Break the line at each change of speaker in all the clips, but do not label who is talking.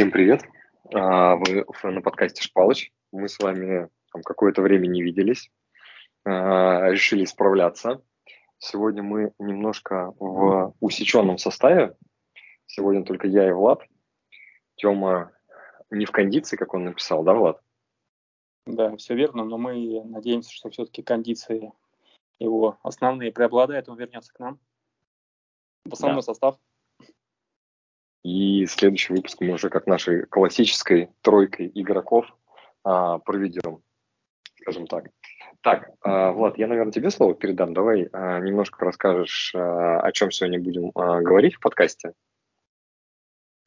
Всем привет! А, вы на подкасте Шпалыч. Мы с вами там какое-то время не виделись, а, решили справляться. Сегодня мы немножко в усеченном составе. Сегодня только я и Влад. Тёма не в кондиции, как он написал, да, Влад?
Да, все верно, но мы надеемся, что все-таки кондиции его основные преобладают, он вернется к нам в основной да. состав.
И следующий выпуск мы уже как нашей классической тройкой игроков а, проведем, скажем так. Так, а, Влад, я, наверное, тебе слово передам. Давай а, немножко расскажешь, а, о чем сегодня будем а, говорить в подкасте.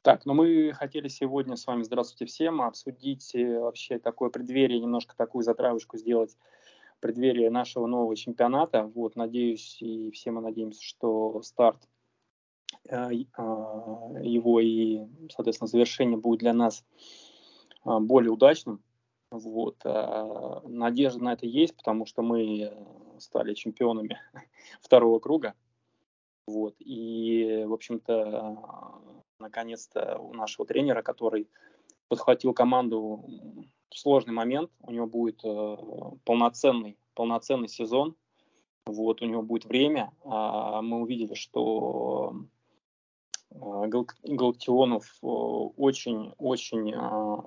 Так, ну мы хотели сегодня с вами, здравствуйте всем, обсудить э, вообще такое преддверие, немножко такую затравочку сделать преддверие нашего нового чемпионата. Вот, надеюсь, и все мы надеемся, что старт его и, соответственно, завершение будет для нас а, более удачным. Вот. А, надежда на это есть, потому что мы стали чемпионами второго круга. Вот. И, в общем-то, наконец-то у нашего тренера, который подхватил команду в сложный момент, у него будет э, полноценный, полноценный сезон, вот, у него будет время. Мы увидели, что а, Галактионов очень-очень э, а,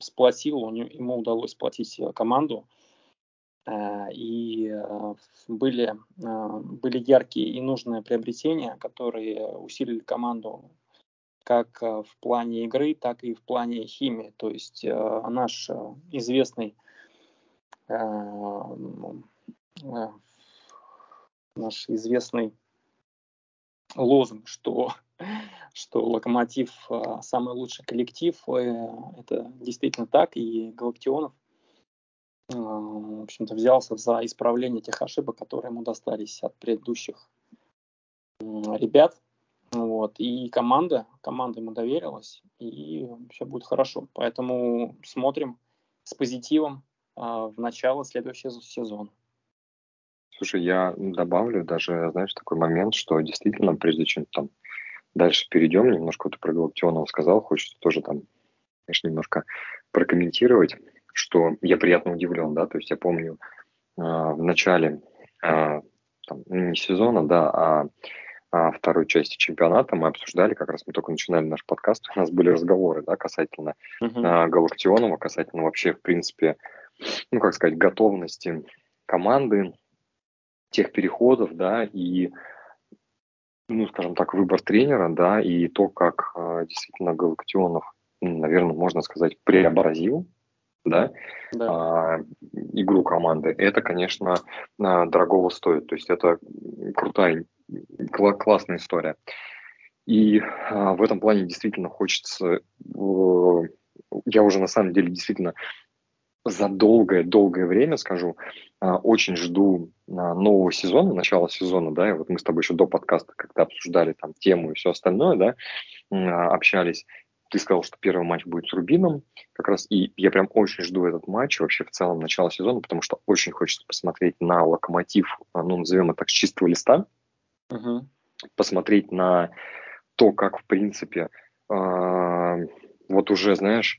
сплотил, ему удалось сплотить э, команду, э, и были, были яркие и нужные приобретения, которые усилили команду как в плане игры, так и в плане химии. То есть наш известный наш известный лозунг, что что Локомотив а, самый лучший коллектив. Э, это действительно так, и Галактионов а, в общем-то, взялся за исправление тех ошибок, которые ему достались от предыдущих ребят. Вот. И команда, команда ему доверилась, и все будет хорошо. Поэтому смотрим с позитивом в начало следующего сезона.
Слушай, я добавлю даже, знаешь, такой момент, что действительно, прежде чем там дальше перейдем, немножко ты про Галактионова сказал, хочется тоже там, конечно, немножко прокомментировать, что я приятно удивлен, да, то есть я помню э, в начале э, там, ну, не сезона, да, а, а второй части чемпионата мы обсуждали, как раз мы только начинали наш подкаст, у нас были разговоры, да, касательно uh-huh. Галактионова, касательно вообще, в принципе, ну, как сказать, готовности команды, тех переходов, да, и ну, скажем так, выбор тренера, да, и то, как э, действительно Галактионов, наверное, можно сказать, преобразил, да, да. Э, игру команды, это, конечно, э, дорогого стоит. То есть это крутая, кл- классная история. И э, в этом плане действительно хочется, э, я уже на самом деле действительно за долгое-долгое время, скажу, а, очень жду а, нового сезона, начала сезона, да, и вот мы с тобой еще до подкаста как-то обсуждали там тему и все остальное, да, а, общались. Ты сказал, что первый матч будет с Рубином, как раз, и я прям очень жду этот матч, вообще в целом начало сезона, потому что очень хочется посмотреть на Локомотив, ну, назовем это так, с чистого листа, uh-huh. посмотреть на то, как, в принципе, вот уже, знаешь,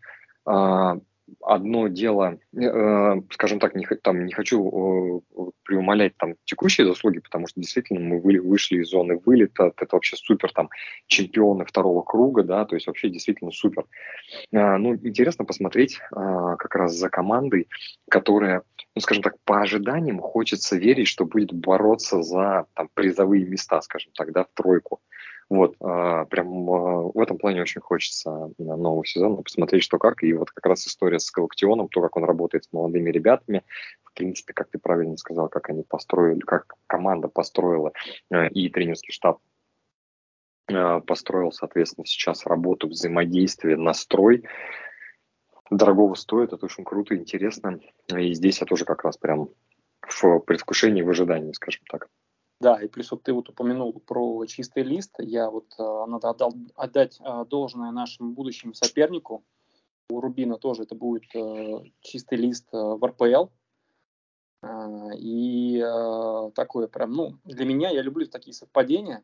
одно дело, э, скажем так, не, там, не хочу э, преумолять там текущие заслуги, потому что действительно мы вы, вышли из зоны вылета, это вообще супер, там, чемпионы второго круга, да, то есть вообще действительно супер. Э, ну, интересно посмотреть э, как раз за командой, которая, ну, скажем так, по ожиданиям хочется верить, что будет бороться за там, призовые места, скажем так, да, в тройку. Вот, а, прям а, в этом плане очень хочется на нового сезона посмотреть, что как. И вот как раз история с Галактионом, то, как он работает с молодыми ребятами, в принципе, как ты правильно сказал, как они построили, как команда построила а, и тренерский штаб построил, соответственно, сейчас работу, взаимодействие, настрой. Дорогого стоит, это очень круто, интересно. И здесь я тоже как раз прям в предвкушении, в ожидании, скажем так.
Да, и плюс вот ты вот упомянул про чистый лист. Я вот э, надо отдал, отдать э, должное нашему будущему сопернику. У Рубина тоже это будет э, чистый лист в РПЛ. И такое прям, ну, для меня, я люблю такие совпадения.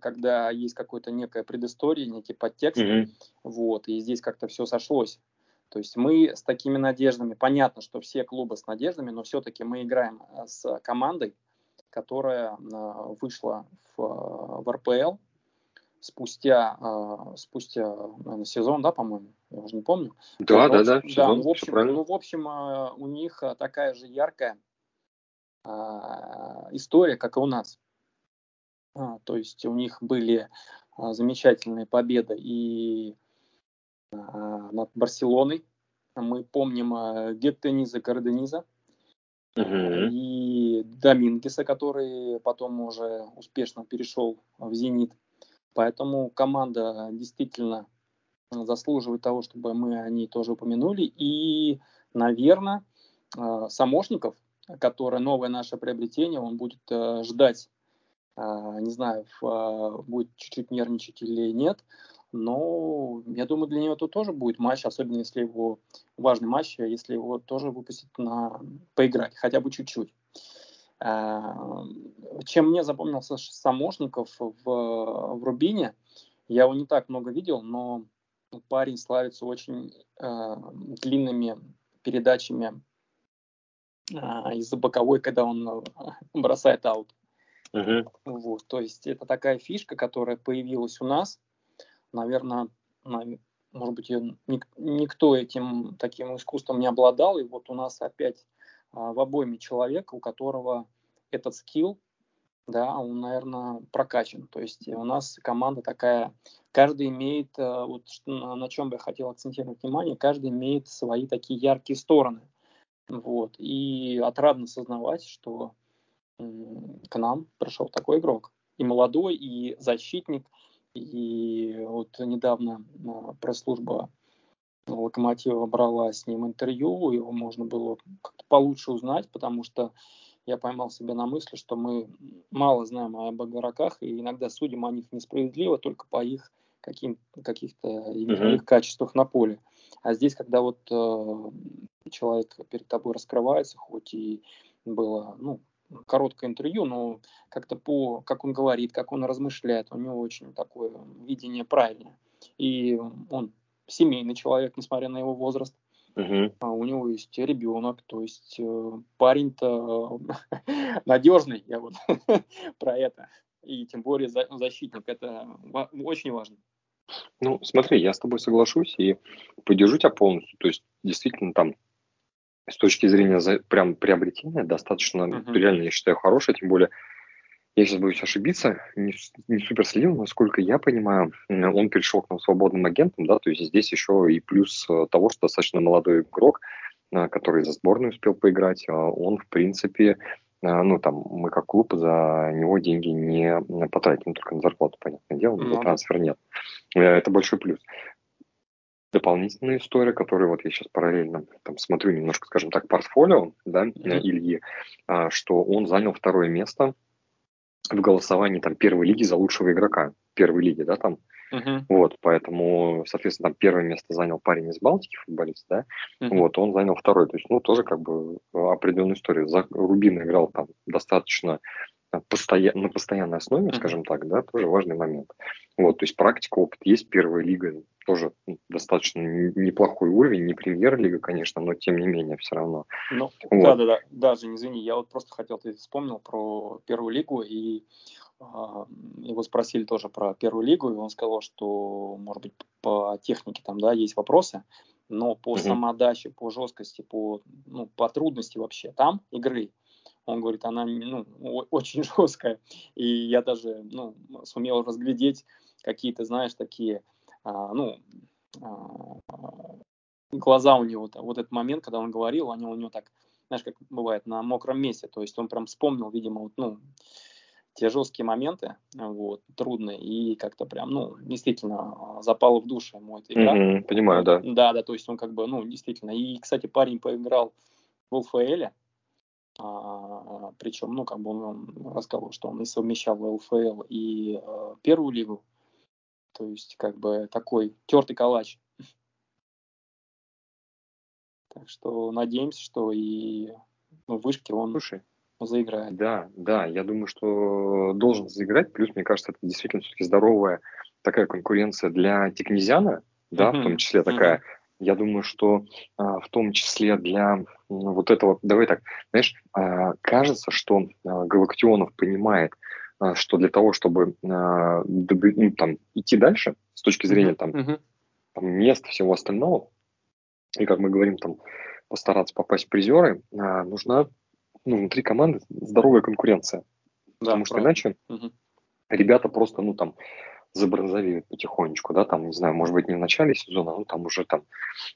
когда есть какое-то некое предысторие, некий подтекст, mm-hmm. вот, и здесь как-то все сошлось. То есть мы с такими надеждами, понятно, что все клубы с надеждами, но все-таки мы играем с командой, которая э, вышла в, э, в РПЛ спустя, спустя наверное, сезон, да, по-моему, я уже не помню.
Да, да, да,
сезон, да ну, в общем, ну, в общем, у них такая же яркая история, как и у нас. А, то есть у них были замечательные победы и а, над Барселоной. Мы помним а, Геттениза Кардениза uh-huh. и Домингеса, который потом уже успешно перешел в «Зенит». Поэтому команда действительно заслуживает того, чтобы мы о ней тоже упомянули. И, наверное, Самошников, который новое наше приобретение, он будет ждать, не знаю, будет чуть-чуть нервничать или нет, но я думаю, для него это тоже будет матч, особенно если его важный матч, если его тоже выпустят на поиграть, хотя бы чуть-чуть. А, чем мне запомнился Самошников в, в Рубине, я его не так много видел, но парень славится очень э, длинными передачами э, из-за боковой, когда он бросает аут. Uh-huh. Вот, то есть это такая фишка, которая появилась у нас, наверное, может быть, никто этим таким искусством не обладал, и вот у нас опять в обойме человека, у которого этот скилл, да, он, наверное, прокачан. То есть у нас команда такая, каждый имеет, а, вот на чем бы я хотел акцентировать внимание, каждый имеет свои такие яркие стороны. Вот. И отрадно сознавать, что к нам пришел такой игрок. И молодой, и защитник – и вот недавно а, пресс-служба Локомотива брала с ним интервью, его можно было как-то получше узнать, потому что я поймал себя на мысли, что мы мало знаем об игроках и иногда судим о них несправедливо только по их каким, каких-то mm-hmm. качествах на поле. А здесь, когда вот э, человек перед тобой раскрывается, хоть и было ну, короткое интервью, но как-то по, как он говорит, как он размышляет, у него очень такое видение правильное. И он семейный человек, несмотря на его возраст. Uh-huh. А у него есть ребенок, то есть э, парень-то надежный, я вот про это. И тем более за, защитник, это очень важно.
Ну, смотри, я с тобой соглашусь и поддержу тебя полностью. То есть, действительно, там с точки зрения за, прям приобретения достаточно, uh-huh. реально, я считаю, хорошая, тем более, я сейчас боюсь ошибиться, не, не супер следил, насколько я понимаю, он перешел к нам свободным агентом, да, то есть здесь еще и плюс э, того, что достаточно молодой игрок, э, который за сборную успел поиграть, э, он, в принципе, ну, там, мы как клуб за него деньги не потратим, только на зарплату, понятное дело, но mm-hmm. трансфер нет. Это большой плюс дополнительная история, которую вот я сейчас параллельно там смотрю немножко, скажем так, портфолио, да, mm-hmm. Ильи, а, что он занял второе место в голосовании там первой лиги за лучшего игрока первой лиги, да, там. Uh-huh. Вот, поэтому, соответственно, там первое место занял парень из Балтики, футболист, да, uh-huh. вот, он занял второй, то есть, ну, тоже как бы определенную историю. За Рубин играл там достаточно постоя... на постоянной основе, скажем так, да, тоже важный момент. Вот, то есть практика, опыт есть, первая лига тоже достаточно неплохой уровень, не премьер-лига, конечно, но тем не менее все равно.
Ну, вот. да, да, да, даже извини, я вот просто хотел, ты вспомнил про первую лигу, и э, его спросили тоже про первую лигу, и он сказал, что, может быть, по технике там, да, есть вопросы, но по угу. самоотдаче, по жесткости, по, ну, по трудности вообще там игры, он говорит, она ну, очень жесткая. И я даже ну, сумел разглядеть какие-то, знаешь, такие, а, ну, а, глаза у него, вот этот момент, когда он говорил, они у него так, знаешь, как бывает, на мокром месте. То есть он прям вспомнил, видимо, вот, ну, те жесткие моменты, вот, трудные, и как-то прям, ну, действительно запало в душу ему эта игра.
Mm-hmm, понимаю, да.
Да, да, то есть он как бы, ну, действительно. И, кстати, парень поиграл в ЛФЛ, а, причем, ну, как бы он, он рассказывал, что он и совмещал ЛФЛ и э, первую лигу. То есть, как бы такой тертый калач. Так что надеемся, что и ну, в вышке он
Слушай,
заиграет.
Да, да, я думаю, что должен заиграть. Плюс, мне кажется, это действительно все-таки здоровая такая конкуренция для Тикнезиана, да, в том числе такая. Mm-hmm. Я думаю, что а, в том числе для вот этого, давай так, знаешь, а, кажется, что а, Галактионов понимает, что для того, чтобы ну, там, идти дальше с точки зрения там, mm-hmm. там мест всего остального, и как мы говорим, там постараться попасть в призеры, нужна ну, внутри команды здоровая конкуренция. Да, Потому что иначе угу. ребята просто, ну, там, забронзовеют потихонечку, да, там, не знаю, может быть, не в начале сезона, но там уже там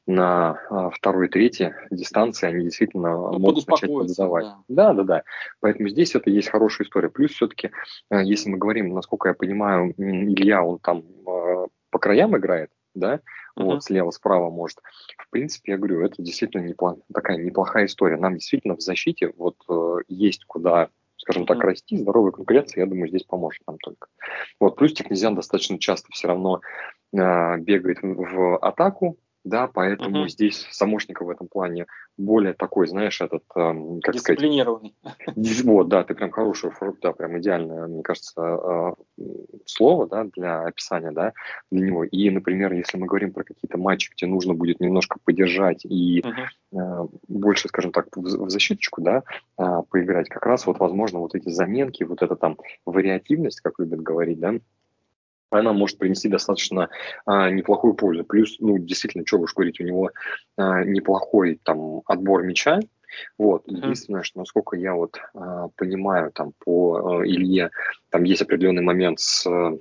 на а, второй, третьей дистанции они действительно ну, могут начать подавать. Да. да, да, да. Поэтому здесь это есть хорошая история. Плюс все-таки, э, если мы говорим, насколько я понимаю, Илья, он там э, по краям играет, да, uh-huh. вот слева-справа может. В принципе, я говорю, это действительно неплох, такая неплохая история. Нам действительно в защите вот э, есть куда скажем так, расти, здоровая конкуренция, я думаю, здесь поможет нам только. Вот, плюс Технезиан достаточно часто все равно э, бегает в, в атаку, да, поэтому uh-huh. здесь Самошников в этом плане более такой, знаешь, этот, эм, как
Дисциплинированный.
сказать... Вот, да, ты прям хороший, да, прям идеальное, мне кажется, э, слово, да, для описания, да, для него. И, например, если мы говорим про какие-то матчи, где нужно будет немножко поддержать и uh-huh. э, больше, скажем так, в, в защиточку, да, э, поиграть, как раз вот, возможно, вот эти заменки, вот эта там вариативность, как любят говорить, да, она может принести достаточно а, неплохую пользу. Плюс, ну, действительно, что уж говорить, у него а, неплохой там отбор мяча. Вот. Единственное, что, насколько я вот а, понимаю, там по а, Илье, там есть определенный момент с а,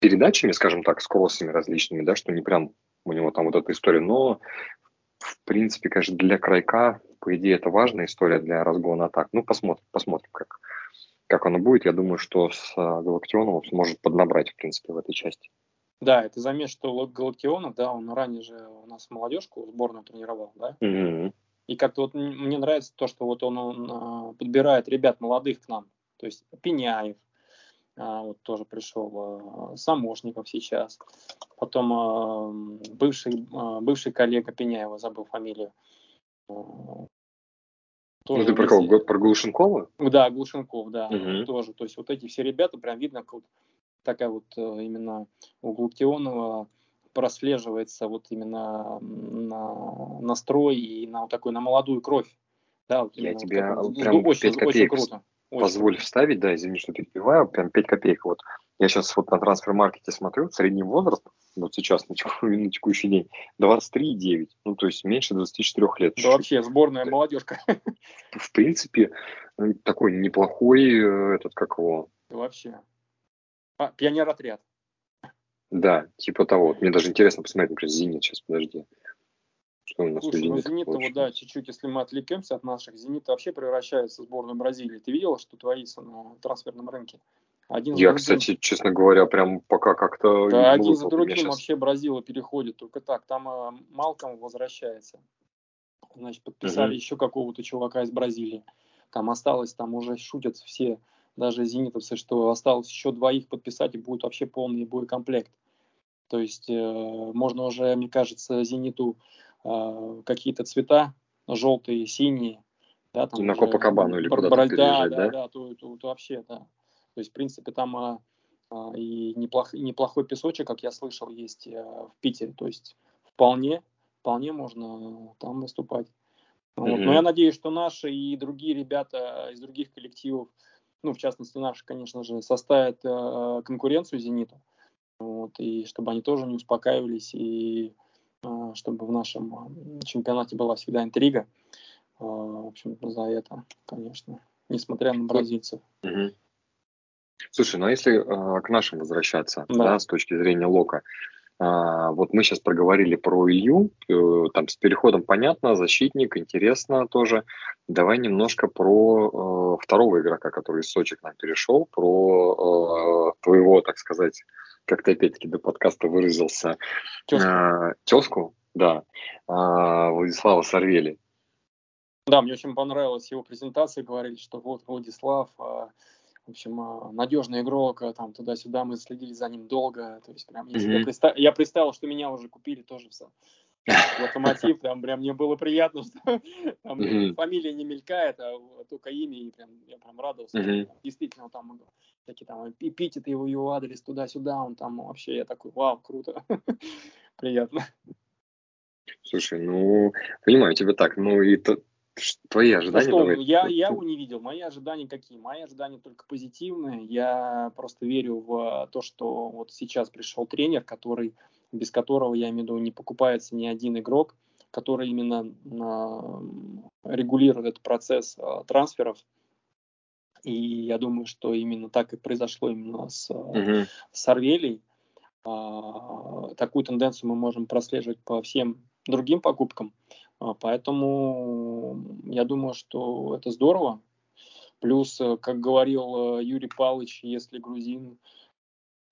передачами, скажем так, с кроссами различными, да, что не прям у него там вот эта история, но в принципе, конечно, для крайка, по идее, это важная история для разгона атак. Ну, посмотрим, посмотрим, как, как оно будет, я думаю, что с а, Галактионовым сможет поднабрать, в принципе, в этой части.
Да, это заметь, что Галактионов, да, он ранее же у нас молодежку сборную тренировал, да?
Mm-hmm.
И как-то вот мне нравится то, что вот он, он а, подбирает ребят молодых к нам. То есть Пеняев, а, вот тоже пришел, Самошников сейчас. Потом бывший, бывший коллега Пеняева, забыл фамилию.
Тоже ну, ты про кого? Про Глушенкова?
Да, Глушенков, да, угу. тоже. То есть вот эти все ребята, прям видно, как вот такая вот э, именно у Глуктионова прослеживается вот именно на настрой и на вот такой, на молодую кровь. Да, вот
Я тебе вот прям очень, 5 копеек очень круто. позволь очень. вставить, да, извини, что перебиваю, прям 5 копеек. Вот я сейчас вот на трансфер-маркете смотрю, средний возраст вот сейчас на, теку, на текущий день 23,9. Ну, то есть меньше 24 лет.
Да вообще сборная молодежка.
В принципе, такой неплохой э, этот, как его...
Вообще. А, пионер-отряд.
Да, типа того. Мне даже интересно посмотреть, например, «Зенит». Сейчас, подожди.
Что у нас Слушай, ну «Зенит», вот, да, чуть-чуть, если мы отвлекемся от наших, «Зенит» вообще превращается в сборную Бразилии. Ты видел, что творится на трансферном рынке?
Один Я, кстати, честно говоря, прям пока как-то...
Да, один за другим сейчас... вообще Бразила переходит, только так. Там э, Малком возвращается. Значит, подписали угу. еще какого-то чувака из Бразилии. Там осталось, там уже шутят все, даже зенитовцы, что осталось еще двоих подписать, и будет вообще полный боекомплект. То есть э, можно уже, мне кажется, зениту э, какие-то цвета, желтые, синие,
да, там на Копакабану или куда-то да,
да? Да, да, то, то, то вообще, да. То есть, в принципе, там а, а, и неплох, неплохой песочек, как я слышал, есть а, в Питере. То есть, вполне, вполне можно там выступать. Вот. Mm-hmm. Но я надеюсь, что наши и другие ребята из других коллективов, ну, в частности, наши, конечно же, составят э, конкуренцию «Зениту», вот, и чтобы они тоже не успокаивались, и э, чтобы в нашем чемпионате была всегда интрига. Э, в общем, за это, конечно, несмотря на бразильцев.
Mm-hmm. Слушай, ну а если э, к нашим возвращаться, да. да, с точки зрения Лока, э, вот мы сейчас проговорили про Илью, э, там с переходом понятно, защитник, интересно тоже. Давай немножко про э, второго игрока, который из Сочи к нам перешел, про э, твоего, так сказать, как ты опять-таки до подкаста выразился, тезку, э, тезку да, э, Владислава Сорвели.
Да, мне очень понравилась его презентация, говорили, что вот Владислав, э, в общем, а, надежный игрок, а, там туда-сюда мы следили за ним долго, то есть прям я, mm-hmm. представ... я представил, что меня уже купили тоже в, Локомотив, там прям мне было приятно, что там mm-hmm. фамилия не мелькает, а только имя, и прям, я прям радовался. Mm-hmm. Действительно, там всякие там эпитеты его, его адрес туда-сюда, он там вообще, я такой, вау, круто, приятно.
Слушай, ну, понимаю тебя так, ну и то, твои ожидания?
Ну, что, я, я его не видел. Мои ожидания какие? Мои ожидания только позитивные. Я просто верю в то, что вот сейчас пришел тренер, который, без которого, я имею в виду, не покупается ни один игрок, который именно э, регулирует этот процесс э, трансферов. И я думаю, что именно так и произошло именно с, угу. с Арвелей. Э, такую тенденцию мы можем прослеживать по всем другим покупкам. А, поэтому я думаю, что это здорово. Плюс, э, как говорил э, Юрий Павлович, если грузин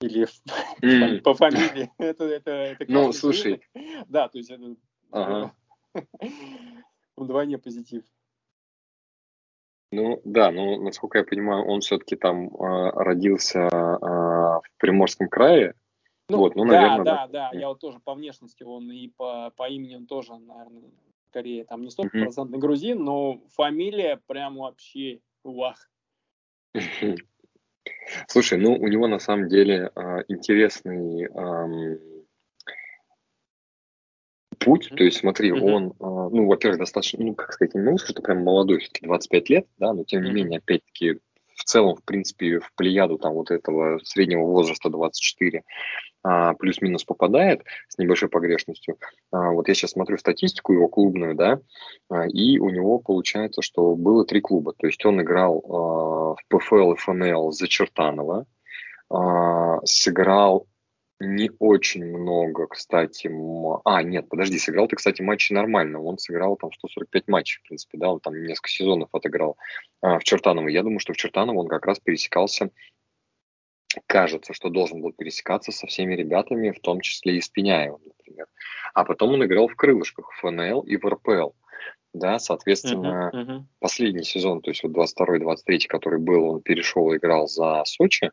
или mm. по фамилии, это, это, это
Ну, слушай.
Да, то есть это ага. вдвойне позитив.
Ну да, ну насколько я понимаю, он все-таки там э, родился э, в Приморском крае.
Ну, вот, ну, да, наверное, да, да, да. Я вот тоже по внешности он и по, по имени он тоже, наверное, скорее там не стопроцентный грузин, но фамилия прям вообще вах.
Слушай, ну у него на самом деле э, интересный э, путь, то есть смотри, mm-hmm. он, э, ну, во-первых, достаточно, ну, как сказать, не могу сказать, что прям молодой, все-таки 25 лет, да, но тем не mm-hmm. менее, опять-таки, в целом, в принципе, в плеяду там вот этого среднего возраста 24 а, плюс-минус попадает с небольшой погрешностью. А, вот я сейчас смотрю статистику его клубную, да, а, и у него получается, что было три клуба. То есть он играл в ПФЛ и ФНЛ за Чертанова, сыграл не очень много, кстати. А, нет, подожди, сыграл ты, кстати, матчи нормально. Он сыграл там 145 матчей, в принципе, да, он там несколько сезонов отыграл а, в Чертаново. Я думаю, что в Чертаново он как раз пересекался кажется, что должен был пересекаться со всеми ребятами, в том числе и с Пеняевым, например. А потом он играл в крылышках, в ФНЛ и в РПЛ. Да, соответственно, uh-huh, uh-huh. последний сезон, то есть вот 22-23, который был, он перешел и играл за Сочи.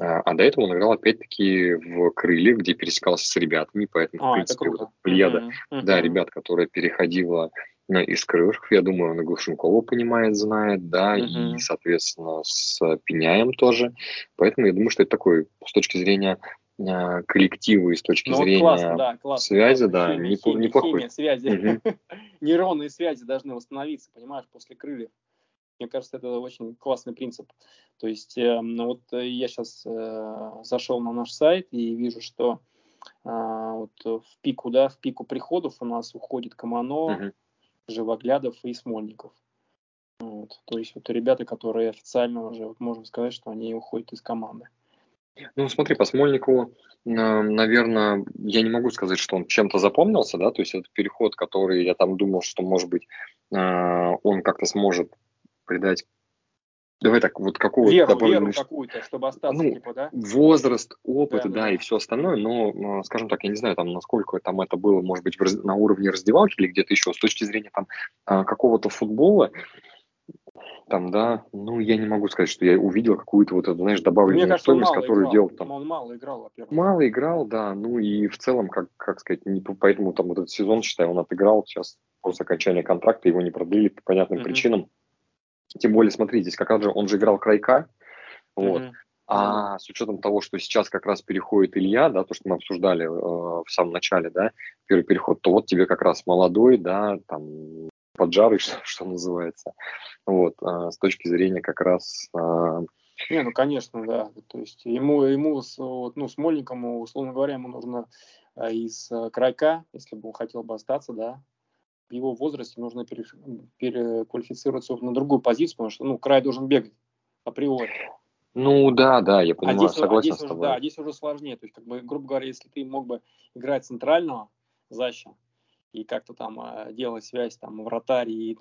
А, а до этого он играл опять-таки в крыле, где пересекался с ребятами, поэтому, а, в принципе, вот плеяда, uh-huh, uh-huh. да, ребят, которая переходила из крылышков, я думаю, он и Глушенкова понимает, знает, да, uh-huh. и, соответственно, с Пеняем тоже. Поэтому я думаю, что это такой, с точки зрения а, коллектива и с точки ну, зрения классно, да, классно, связи, да, химия,
химия, неплохой. Химия, связи. Uh-huh. Нейронные связи должны восстановиться, понимаешь, после крыльев. Мне кажется, это очень классный принцип. То есть э, вот э, я сейчас э, зашел на наш сайт и вижу, что э, вот в пику, да, в пику приходов у нас уходит Камано, uh-huh. Живоглядов и Смольников. Вот. То есть вот ребята, которые официально уже, вот можем сказать, что они уходят из команды.
Ну, смотри, по Смольникову, наверное, я не могу сказать, что он чем-то запомнился, да, то есть это переход, который я там думал, что, может быть, э, он как-то сможет придать Давай так, вот какого-то
веру, добавим, веру какую-то, чтобы остаться, ну, типа, да?
Возраст, опыт, да, да, да, и все остальное, но, скажем так, я не знаю, там, насколько там это было, может быть, раз, на уровне раздевалки или где-то еще, с точки зрения там а, какого-то футбола, там, да, ну, я не могу сказать, что я увидел какую-то вот эту, знаешь, добавленную кажется, стоимость, которую играл. делал там.
Он мало играл, во-первых.
Мало играл, да, ну и в целом, как, как сказать, не, поэтому там вот этот сезон, считаю, он отыграл, сейчас после окончания контракта его не продлили по понятным mm-hmm. причинам. Тем более, смотрите, здесь как раз же он же играл крайка, вот. Mm-hmm. А с учетом того, что сейчас как раз переходит Илья, да, то, что мы обсуждали э, в самом начале, да, первый переход, то вот тебе как раз молодой, да, там, поджарый, что, что называется, вот, э, с точки зрения как раз... Э,
не, ну, конечно, да, то есть ему, ему ну, Смольником, условно говоря, ему нужно э, из э, крайка, если бы он хотел бы остаться, да, в его возрасте нужно пере, переквалифицироваться на другую позицию, потому что ну, край должен бегать априори.
Ну да, да, я а понимаю, а здесь, согласен а здесь
с тобой. Уже, да, здесь уже сложнее. То есть, как бы, грубо говоря, если ты мог бы играть центрального защита и как-то там э, делать связь там вратарь и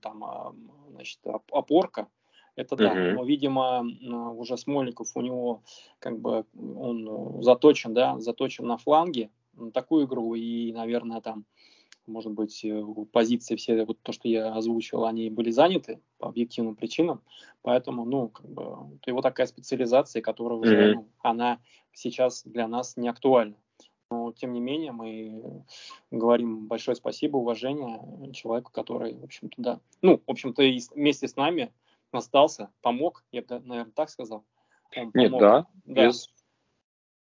там, э, значит, опорка, это да. Uh-huh. Но, видимо, уже Смольников у него как бы он заточен, да, заточен на фланге на такую игру и, наверное, там может быть, э, позиции все, вот то, что я озвучил, они были заняты по объективным причинам, поэтому, ну, как бы, его такая специализация, которая уже, mm-hmm. ну, она сейчас для нас не актуальна. Но, тем не менее, мы говорим большое спасибо, уважение человеку, который, в общем-то, да, ну, в общем-то, вместе с нами остался, помог, я бы, наверное, так сказал.
Он Нет, да,
да. Без...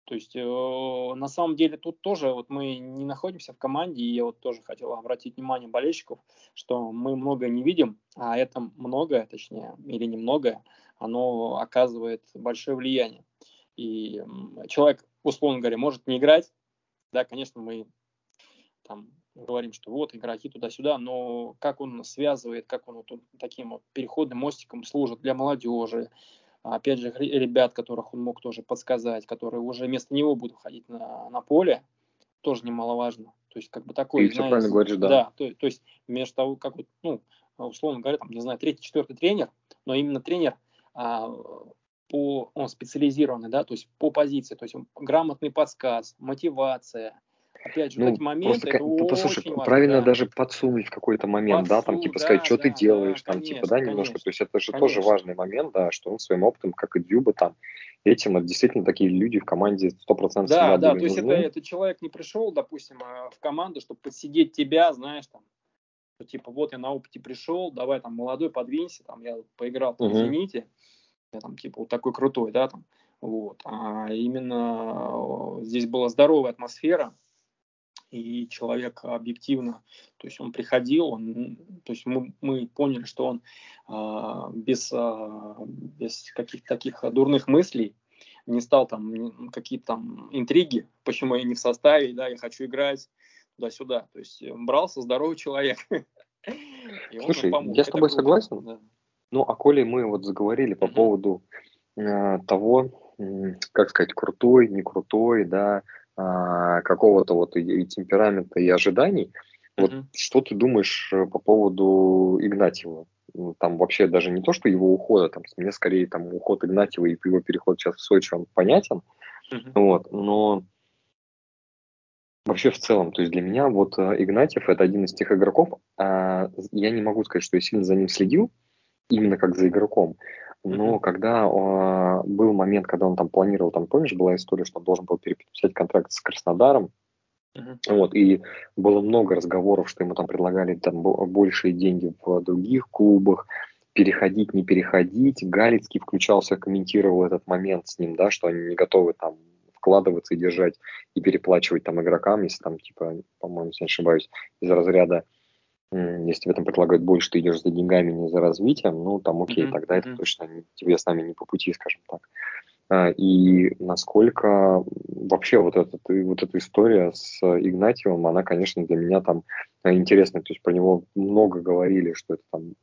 То есть, э, на самом деле, тут тоже вот мы не находимся в команде, и я вот тоже хотел обратить внимание болельщиков, что мы многое не видим, а это многое, точнее, или немногое, оно оказывает большое влияние. И человек, условно говоря, может не играть, да, конечно, мы там говорим, что вот игроки туда-сюда, но как он связывает, как он вот таким вот переходным мостиком служит для молодежи, опять же, ребят, которых он мог тоже подсказать, которые уже вместо него будут ходить на, на поле, тоже немаловажно. То есть, как бы такой,
Ты знаете, правильно говоришь, да.
Да, то, то есть, между того, как вот, ну, условно говоря, там, не знаю, третий, четвертый тренер, но именно тренер а, по, он специализированный, да, то есть по позиции, то есть грамотный подсказ, мотивация, Опять же, ну, эти моменты, просто, это
послушай,
очень
правильно
важно,
даже подсунуть в какой-то момент, Подсу, да, там, типа, сказать, да, что да, ты делаешь, да, там, конечно, типа, да, немножко, конечно, то есть это же конечно. тоже важный момент, да, что он своим опытом, как и Дюба, там, этим, это действительно такие люди в команде 100%
Да, да, то есть это, этот человек не пришел, допустим, а, в команду, чтобы подсидеть тебя, знаешь, там, типа, вот я на опыте пришел, давай, там, молодой, подвинься, там, я поиграл, там, угу. извините, я там типа вот такой крутой, да, там, вот, а именно здесь была здоровая атмосфера, и человек объективно, то есть он приходил, он, то есть мы, мы поняли, что он а, без, а, без каких-то таких дурных мыслей не стал там какие-то там интриги, почему я не в составе, да, я хочу играть туда-сюда. То есть брался здоровый человек.
Слушай, я с тобой согласен. Да. Ну, а коли мы вот заговорили по поводу э, того, э, как сказать, крутой, не крутой, да, э, какого-то вот и, и темперамента, и ожиданий, вот что ты думаешь э, по поводу Игнатьева? Ну, там вообще даже не то, что его ухода, там, мне скорее там уход Игнатьева и его переход сейчас в Сочи, он понятен, uh-huh. вот, но вообще в целом, то есть для меня вот э, Игнатьев это один из тех игроков, а, я не могу сказать, что я сильно за ним следил, именно как за игроком. Но mm-hmm. когда э, был момент, когда он там планировал, там, помнишь, была история, что он должен был переподписать контракт с Краснодаром, mm-hmm. вот, и было много разговоров, что ему там предлагали там большие деньги в других клубах, переходить, не переходить. Галицкий включался, комментировал этот момент с ним, да, что они не готовы там вкладываться и держать и переплачивать там игрокам, если там, типа, по-моему, если не ошибаюсь, из разряда если тебе там предлагают больше, ты идешь за деньгами, не за развитием, ну, там, окей, mm-hmm. тогда это точно не, тебе с нами не по пути, скажем так. А, и насколько вообще вот, этот, вот эта история с Игнатьевым, она, конечно, для меня там интересная. То есть про него много говорили, что это там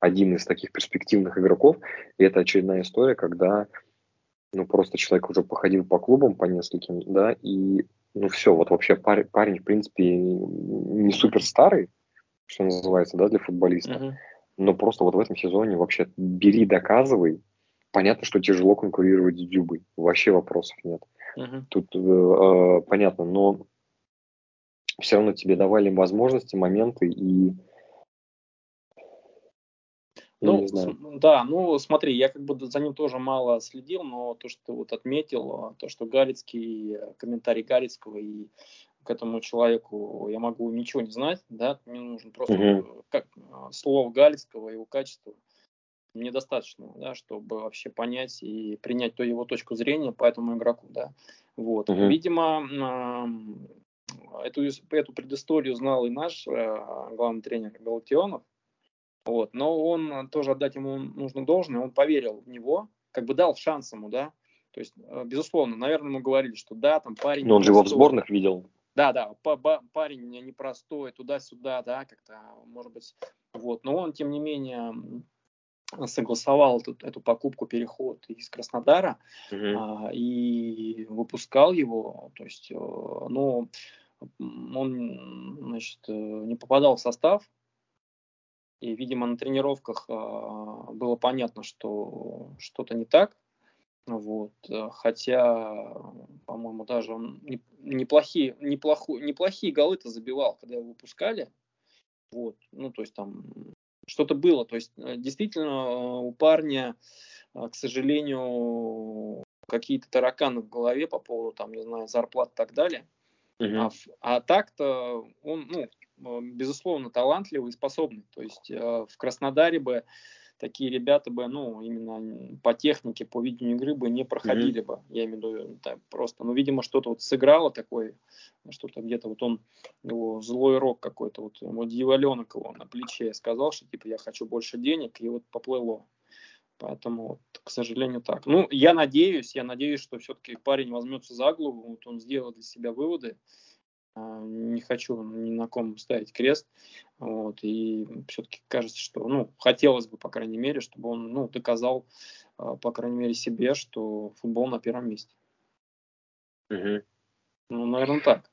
один из таких перспективных игроков. И это очередная история, когда ну, просто человек уже походил по клубам, по нескольким, да, и ну все, вот вообще парень, парень в принципе, не супер старый, что называется, да, для футболиста. Uh-huh. Но просто вот в этом сезоне вообще бери, доказывай. Понятно, что тяжело конкурировать с Дюбой. Вообще вопросов нет. Uh-huh. Тут э, э, понятно, но все равно тебе давали возможности, моменты и
ну, да, ну смотри, я как бы за ним тоже мало следил, но то, что ты вот отметил, то, что Галицкий, комментарий Галицкого и к этому человеку я могу ничего не знать, да, мне нужно просто угу. как, а, слово Галицкого, его качество, мне достаточно, да, чтобы вообще понять и принять то его точку зрения по этому игроку, да. Вот. Угу. Видимо, эту, эту предысторию знал и наш э, главный тренер Галактионов, вот, но он тоже отдать ему нужно должное, он поверил в него, как бы дал шанс ему, да, то есть, э, безусловно, наверное, мы говорили, что да, там парень...
Но он же его в сборных видел.
Да, да, парень непростой, туда-сюда, да, как-то, может быть, вот. Но он, тем не менее, согласовал эту, эту покупку, переход из Краснодара mm-hmm. а, и выпускал его. То есть, э, ну, он, значит, э, не попадал в состав. И, видимо, на тренировках а, было понятно, что что-то не так. Вот. Э, хотя, по-моему, даже он неплохие, неплохо, неплохие голы-то забивал, когда его выпускали. Вот. Ну, то есть там что-то было. То есть э, действительно у парня, э, к сожалению, какие-то тараканы в голове по поводу, там, не знаю, зарплат и так далее. Uh-huh. А, а так-то он, ну, безусловно, талантливый и способный. То есть э, в Краснодаре бы такие ребята бы, ну, именно по технике, по видению игры бы не проходили mm-hmm. бы. Я имею в виду так, просто. Ну, видимо, что-то вот сыграло такое, что-то где-то вот он, его злой рок какой-то, вот, вот дьяволенок его на плече сказал, что типа я хочу больше денег, и вот поплыло. Поэтому, вот, к сожалению, так. Ну, я надеюсь, я надеюсь, что все-таки парень возьмется за голову, вот он сделал для себя выводы, не хочу ни на ком ставить крест. Вот, и все-таки кажется, что, ну, хотелось бы, по крайней мере, чтобы он, ну, доказал, а, по крайней мере, себе, что футбол на первом месте.
Угу.
Ну, наверное, так.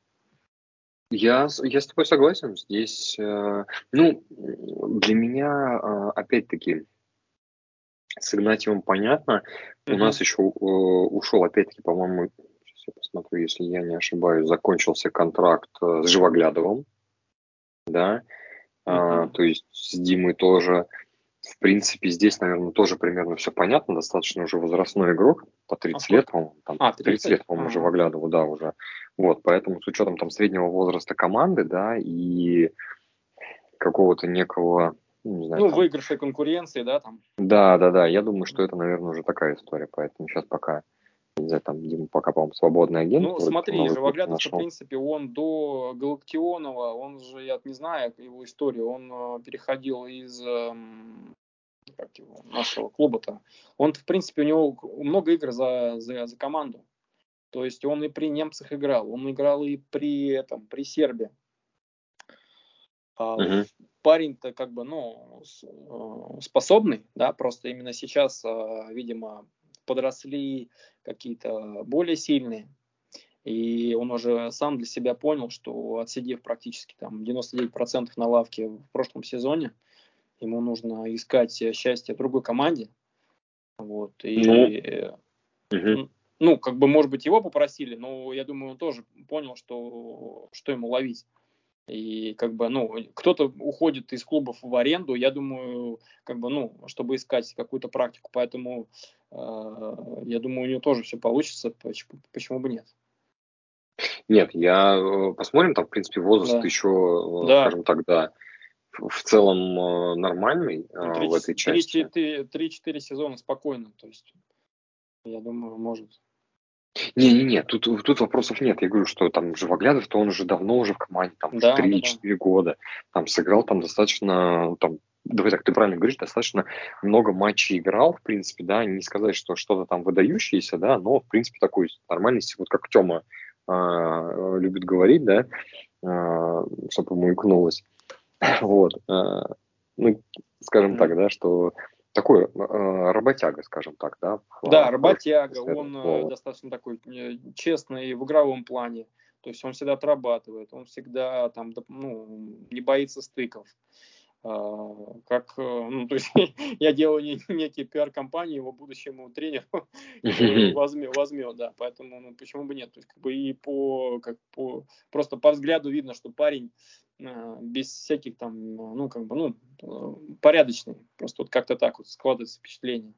Я, я с тобой согласен. Здесь, э, ну, для меня, э, опять-таки, с Игнатьевым понятно. Mm-hmm. У нас еще э, ушел, опять-таки, по-моему, я посмотрю, если я не ошибаюсь, закончился контракт э, с Живоглядовым, да, mm-hmm. а, то есть с Димой тоже, в принципе, здесь, наверное, тоже примерно все понятно, достаточно уже возрастной игрок, по 30 а, лет, по-моему, там, а, 30, 30 лет, по-моему, а. Живоглядову, да, уже, вот, поэтому с учетом там среднего возраста команды, да, и какого-то некого
ну, не знаю, ну, там... выигрышей конкуренции, да, там.
Да, да, да. Я думаю, что это, наверное, уже такая история, поэтому сейчас пока не знаю, там, Дима пока, по-моему, свободный агент.
Ну, смотри, Живоглядов, в принципе, он до Галактионова, он же, я не знаю его историю, он э, переходил из э, как его, нашего клуба-то. Он, в принципе, у него много игр за, за, за команду. То есть он и при немцах играл, он играл и при этом, при Сербии. А, uh Парень-то как бы, ну, э, способный, да, просто именно сейчас, а, видимо, подросли какие-то более сильные, и он уже сам для себя понял, что отсидев практически там 99% на лавке в прошлом сезоне, ему нужно искать счастье в другой команде. Вот, и, ну, угу. ну, как бы, может быть, его попросили, но я думаю, он тоже понял, что, что ему ловить. И как бы, ну, кто-то уходит из клубов в аренду, я думаю, как бы, ну, чтобы искать какую-то практику. Поэтому я думаю, у него тоже все получится. Почему, почему бы нет?
Нет, я э, посмотрим, там, в принципе, возраст да. еще, э, да. скажем так, да, в целом э, нормальный 3, в этой части.
3-4 сезона спокойно, то есть, я думаю, может.
Не-не-не, тут, тут вопросов нет. Я говорю, что там Живоглядов, то он уже давно уже в команде, там да, 3-4 да, да. года. Там сыграл там достаточно, там, давай так, ты правильно говоришь, достаточно много матчей играл, в принципе, да, не сказать, что что-то там выдающееся, да, но, в принципе, такой нормальный, вот как Тёма э, любит говорить, да, э, чтобы ему икнулось. Вот. Э, ну, скажем так, да, что такой э, работяга, скажем так, да?
Да, работяга, он э, достаточно такой э, честный в игровом плане, то есть он всегда отрабатывает, он всегда там, ну, не боится стыков. А, как, э, ну, то есть я делаю не, некий пиар-компании его будущему тренеру, возьмет, возьмет, да, поэтому, ну, почему бы нет, то есть, как бы и по, как по, просто по взгляду видно, что парень а, без всяких там, ну, как бы, ну, э, порядочный. Просто вот как-то так вот складывается впечатление.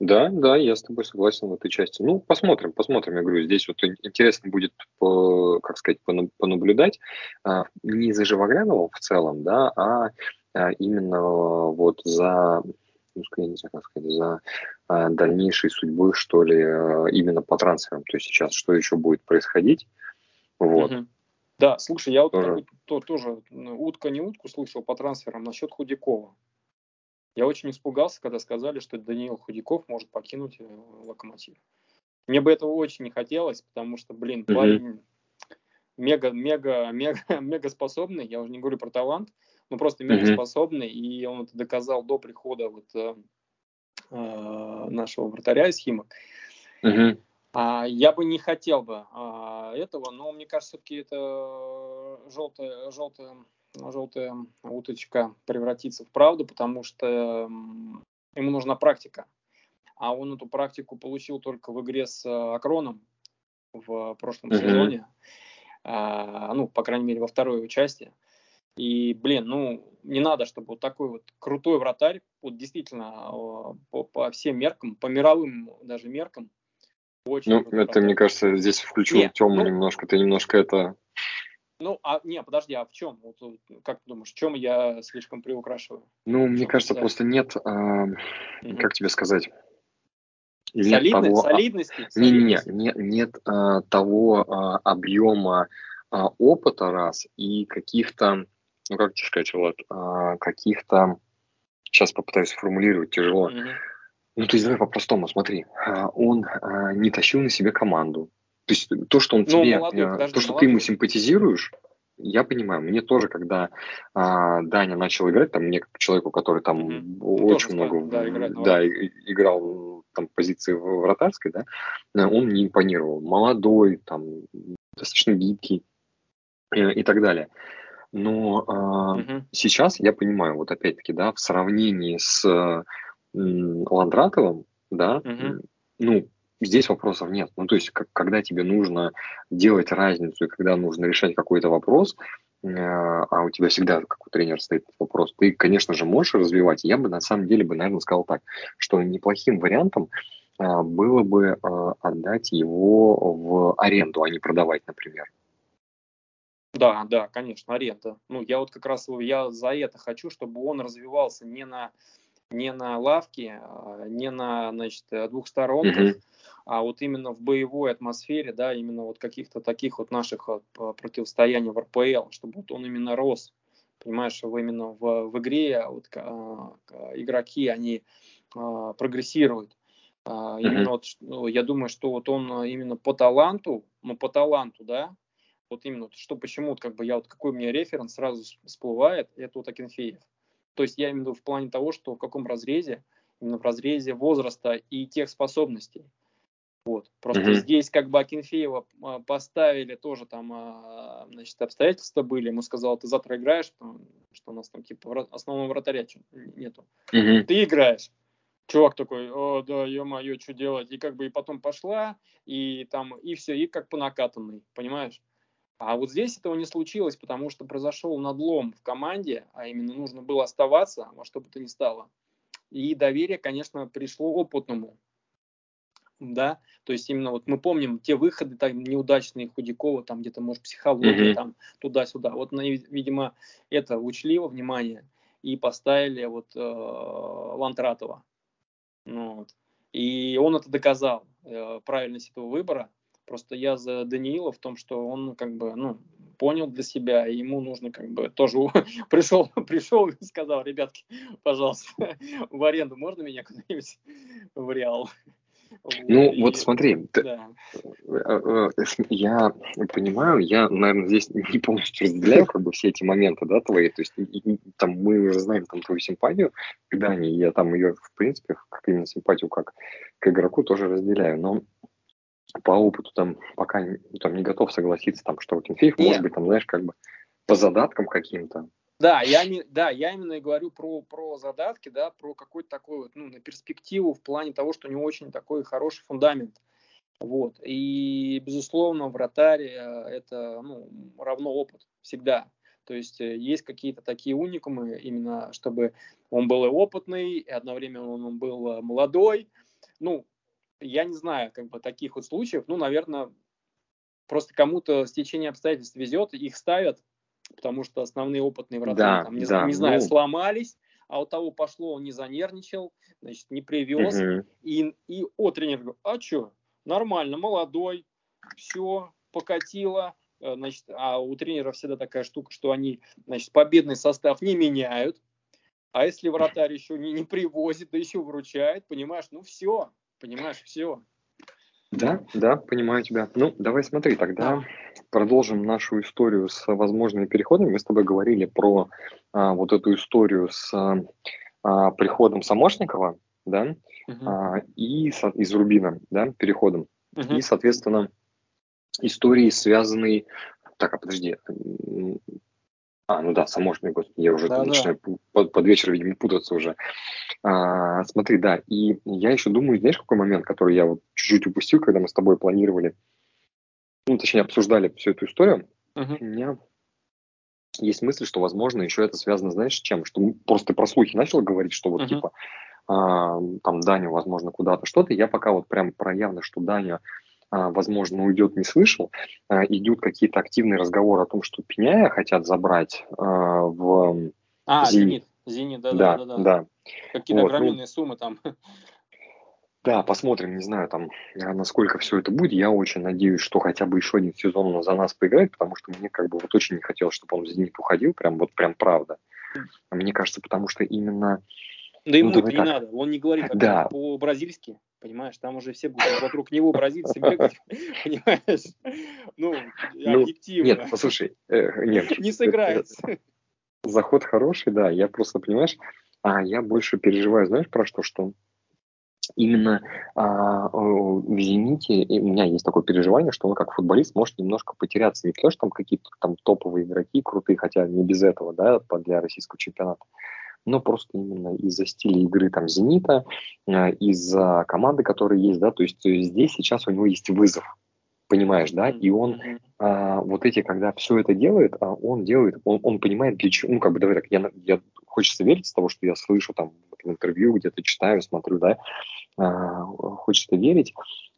Да, да, я с тобой согласен в этой части. Ну, посмотрим, посмотрим. Я говорю, здесь вот интересно будет, по, как сказать, понаблюдать а, не за Живоглядовым в целом, да, а, а именно вот за, ну, я не знаю, как сказать, за а, дальнейшей судьбой, что ли, а, именно по трансферам. То есть сейчас что еще будет происходить. Вот. Uh-huh.
Да, слушай, я вот тоже. то, тоже утка не утку слышал по трансферам насчет Худякова. Я очень испугался, когда сказали, что Даниил Худяков может покинуть э, Локомотив. Мне бы этого очень не хотелось, потому что, блин, mm-hmm. парень мега, мега, мега, мега способный. Я уже не говорю про талант, но просто мега mm-hmm. способный, и он это доказал до прихода вот э, э, нашего вратаря из Химок. Mm-hmm. А, я бы не хотел бы а, этого, но мне кажется, все-таки это желтая, желтая, желтая уточка превратится в правду, потому что ему нужна практика. А он эту практику получил только в игре с э, Акроном в прошлом mm-hmm. сезоне. А, ну, по крайней мере, во второй участии. И, блин, ну, не надо, чтобы вот такой вот крутой вратарь, вот действительно, по, по всем меркам, по мировым даже меркам,
Очень ну, это, работает. мне кажется, здесь включил Нет, тему ну, немножко, ты немножко это...
Ну, а не, подожди, а в чем? Вот, как ты думаешь, в чем я слишком приукрашиваю?
Ну, мне кажется, сказать? просто нет, а, угу. как тебе сказать,
нет того, солидности?
Не-не-не, нет, нет а, того а, объема а, опыта раз и каких-то, ну как тебе сказать, вот, а, каких-то, сейчас попытаюсь сформулировать, тяжело. Mm-hmm. Ну, то есть давай по-простому, смотри, а, он а, не тащил на себе команду. То есть то, что он ну, тебе, молодой, а, подожди, то, что молодой. ты ему симпатизируешь, я понимаю, мне тоже, когда а, Даня начал играть, там мне как человеку, который там mm-hmm. очень тоже много да, играет, да, играл там позиции вратарской, да, он не импонировал. Молодой, там достаточно гибкий э, и так далее. Но э, угу. сейчас я понимаю, вот опять-таки, да, в сравнении с э, Ландратовым, да, угу. ну, здесь вопросов нет. Ну, то есть, как, когда тебе нужно делать разницу и когда нужно решать какой-то вопрос, э, а у тебя всегда, как у тренера, стоит вопрос, ты, конечно же, можешь развивать. Я бы на самом деле бы, наверное, сказал так, что неплохим вариантом э, было бы э, отдать его в аренду, а не продавать, например.
Да, да, конечно, аренда. Ну, я вот как раз я за это хочу, чтобы он развивался не на не на лавке, а, не на значит, двух сторонках, mm-hmm. а вот именно в боевой атмосфере, да, именно вот каких-то таких вот наших противостояний в РПЛ, чтобы вот он именно рос. Понимаешь, именно в, в игре вот, а, игроки, они а, прогрессируют. А, именно вот, ну, я думаю, что вот он именно по таланту, ну, по таланту, да, вот именно, что почему, как бы я вот какой у меня референс сразу всплывает, это вот Акинфеев. То есть я имею в виду в плане того, что в каком разрезе, именно в разрезе возраста и тех способностей. Вот. Просто mm-hmm. здесь как бы Акинфеева а, поставили тоже там, а, значит, обстоятельства были. Ему сказал, ты завтра играешь, что у нас там типа основного вратаря нету. Mm-hmm. Ты играешь. Чувак такой, о, да, ё-моё, что делать? И как бы и потом пошла, и там, и все, и как по накатанной, понимаешь? А вот здесь этого не случилось, потому что произошел надлом в команде, а именно нужно было оставаться во что бы то ни стало. И доверие, конечно, пришло опытному. Да, то есть именно вот мы помним те выходы там неудачные Худякова, там где-то, может, психология, mm-hmm. там туда-сюда. Вот, видимо, это учли во внимание и поставили вот э, Лантратова. Ну, вот. И он это доказал, э, правильность этого выбора. Просто я за Даниила в том, что он как бы, ну, понял для себя, и ему нужно как бы тоже пришел, пришел и сказал, ребятки, пожалуйста, в аренду можно меня куда-нибудь в Реал?
Ну, и, вот смотри, да. Э, э, я понимаю, я, наверное, здесь не полностью разделяю как бы все эти моменты, да, твои, то есть там мы уже знаем там твою симпатию к Дани, я там ее, в принципе, как именно симпатию как к игроку тоже разделяю, но по опыту там пока там не готов согласиться, там, что Кенфеев может быть, там, знаешь, как бы по задаткам каким-то.
Да, я, не, да, я именно и говорю про, про задатки, да, про какой-то такой вот, ну, на перспективу в плане того, что у него очень такой хороший фундамент. Вот. И, безусловно, вратарь э, это ну, равно опыт всегда. То есть э, есть какие-то такие уникумы, именно чтобы он был и опытный, и одновременно он был э, молодой. Ну, я не знаю, как бы таких вот случаев, ну, наверное, просто кому-то с течением обстоятельств везет, их ставят, потому что основные опытные вратари, да, там, не, да, не знаю, ну... сломались, а у того пошло, он не занервничал, значит, не привез, угу. и, и о, тренер говорит, а что, нормально, молодой, все, покатило, э, значит, а у тренера всегда такая штука, что они, значит, победный состав не меняют, а если вратарь еще не, не привозит, да еще вручает, понимаешь, ну все, Понимаешь, все.
Да, да, понимаю тебя. Ну, давай смотри, тогда продолжим нашу историю с возможными переходами. Мы с тобой говорили про а, вот эту историю с а, приходом Самошникова, да, угу. а, и со, из Рубина, да, переходом. Угу. И, соответственно, истории, связанные... Так, а подожди, а, ну да, Самошник, господи, я уже да, начинаю да. Под, под вечер, видимо, путаться уже. А, смотри, да, и я еще думаю, знаешь, какой момент, который я вот чуть-чуть упустил, когда мы с тобой планировали, ну, точнее, обсуждали всю эту историю, uh-huh. у меня есть мысль, что, возможно, еще это связано, знаешь, с чем? Что просто про слухи начал говорить, что вот, uh-huh. типа, а, там Даню, возможно, куда-то что-то. Я пока вот прям про явно, что Даня, возможно, уйдет, не слышал. А, идут какие-то активные разговоры о том, что Пеняя хотят забрать а, в
а, Зенит. Зенит, да, да, да. Какие-то вот, огроменные ну, суммы там.
Да, посмотрим, не знаю, там, насколько все это будет. Я очень надеюсь, что хотя бы еще один сезон он за нас поиграет, потому что мне как бы вот очень не хотелось, чтобы он в «Зенит» уходил, прям вот прям правда. Мне кажется, потому что именно...
Да ему ну, это не так. надо, он не говорит да. по-бразильски, понимаешь, там уже все будут вокруг него бразильцы бегать, понимаешь? Ну, ну, объективно.
Нет, послушай, э, нет.
Не сыграется.
Заход хороший, да, я просто, понимаешь, а я больше переживаю, знаешь, про что, что именно а, в «Зените» у меня есть такое переживание, что он как футболист может немножко потеряться. Не то, что там какие-то там топовые игроки крутые, хотя не без этого, да, для российского чемпионата, но просто именно из-за стиля игры там «Зенита», а, из-за команды, которая есть, да, то есть здесь сейчас у него есть вызов, понимаешь, да, и он а, вот эти, когда все это делает, а он делает, он, он понимает для чего, ну, как бы, давай так, я, я хочется верить из того, что я слышу там в интервью, где-то читаю, смотрю, да, а, хочется верить,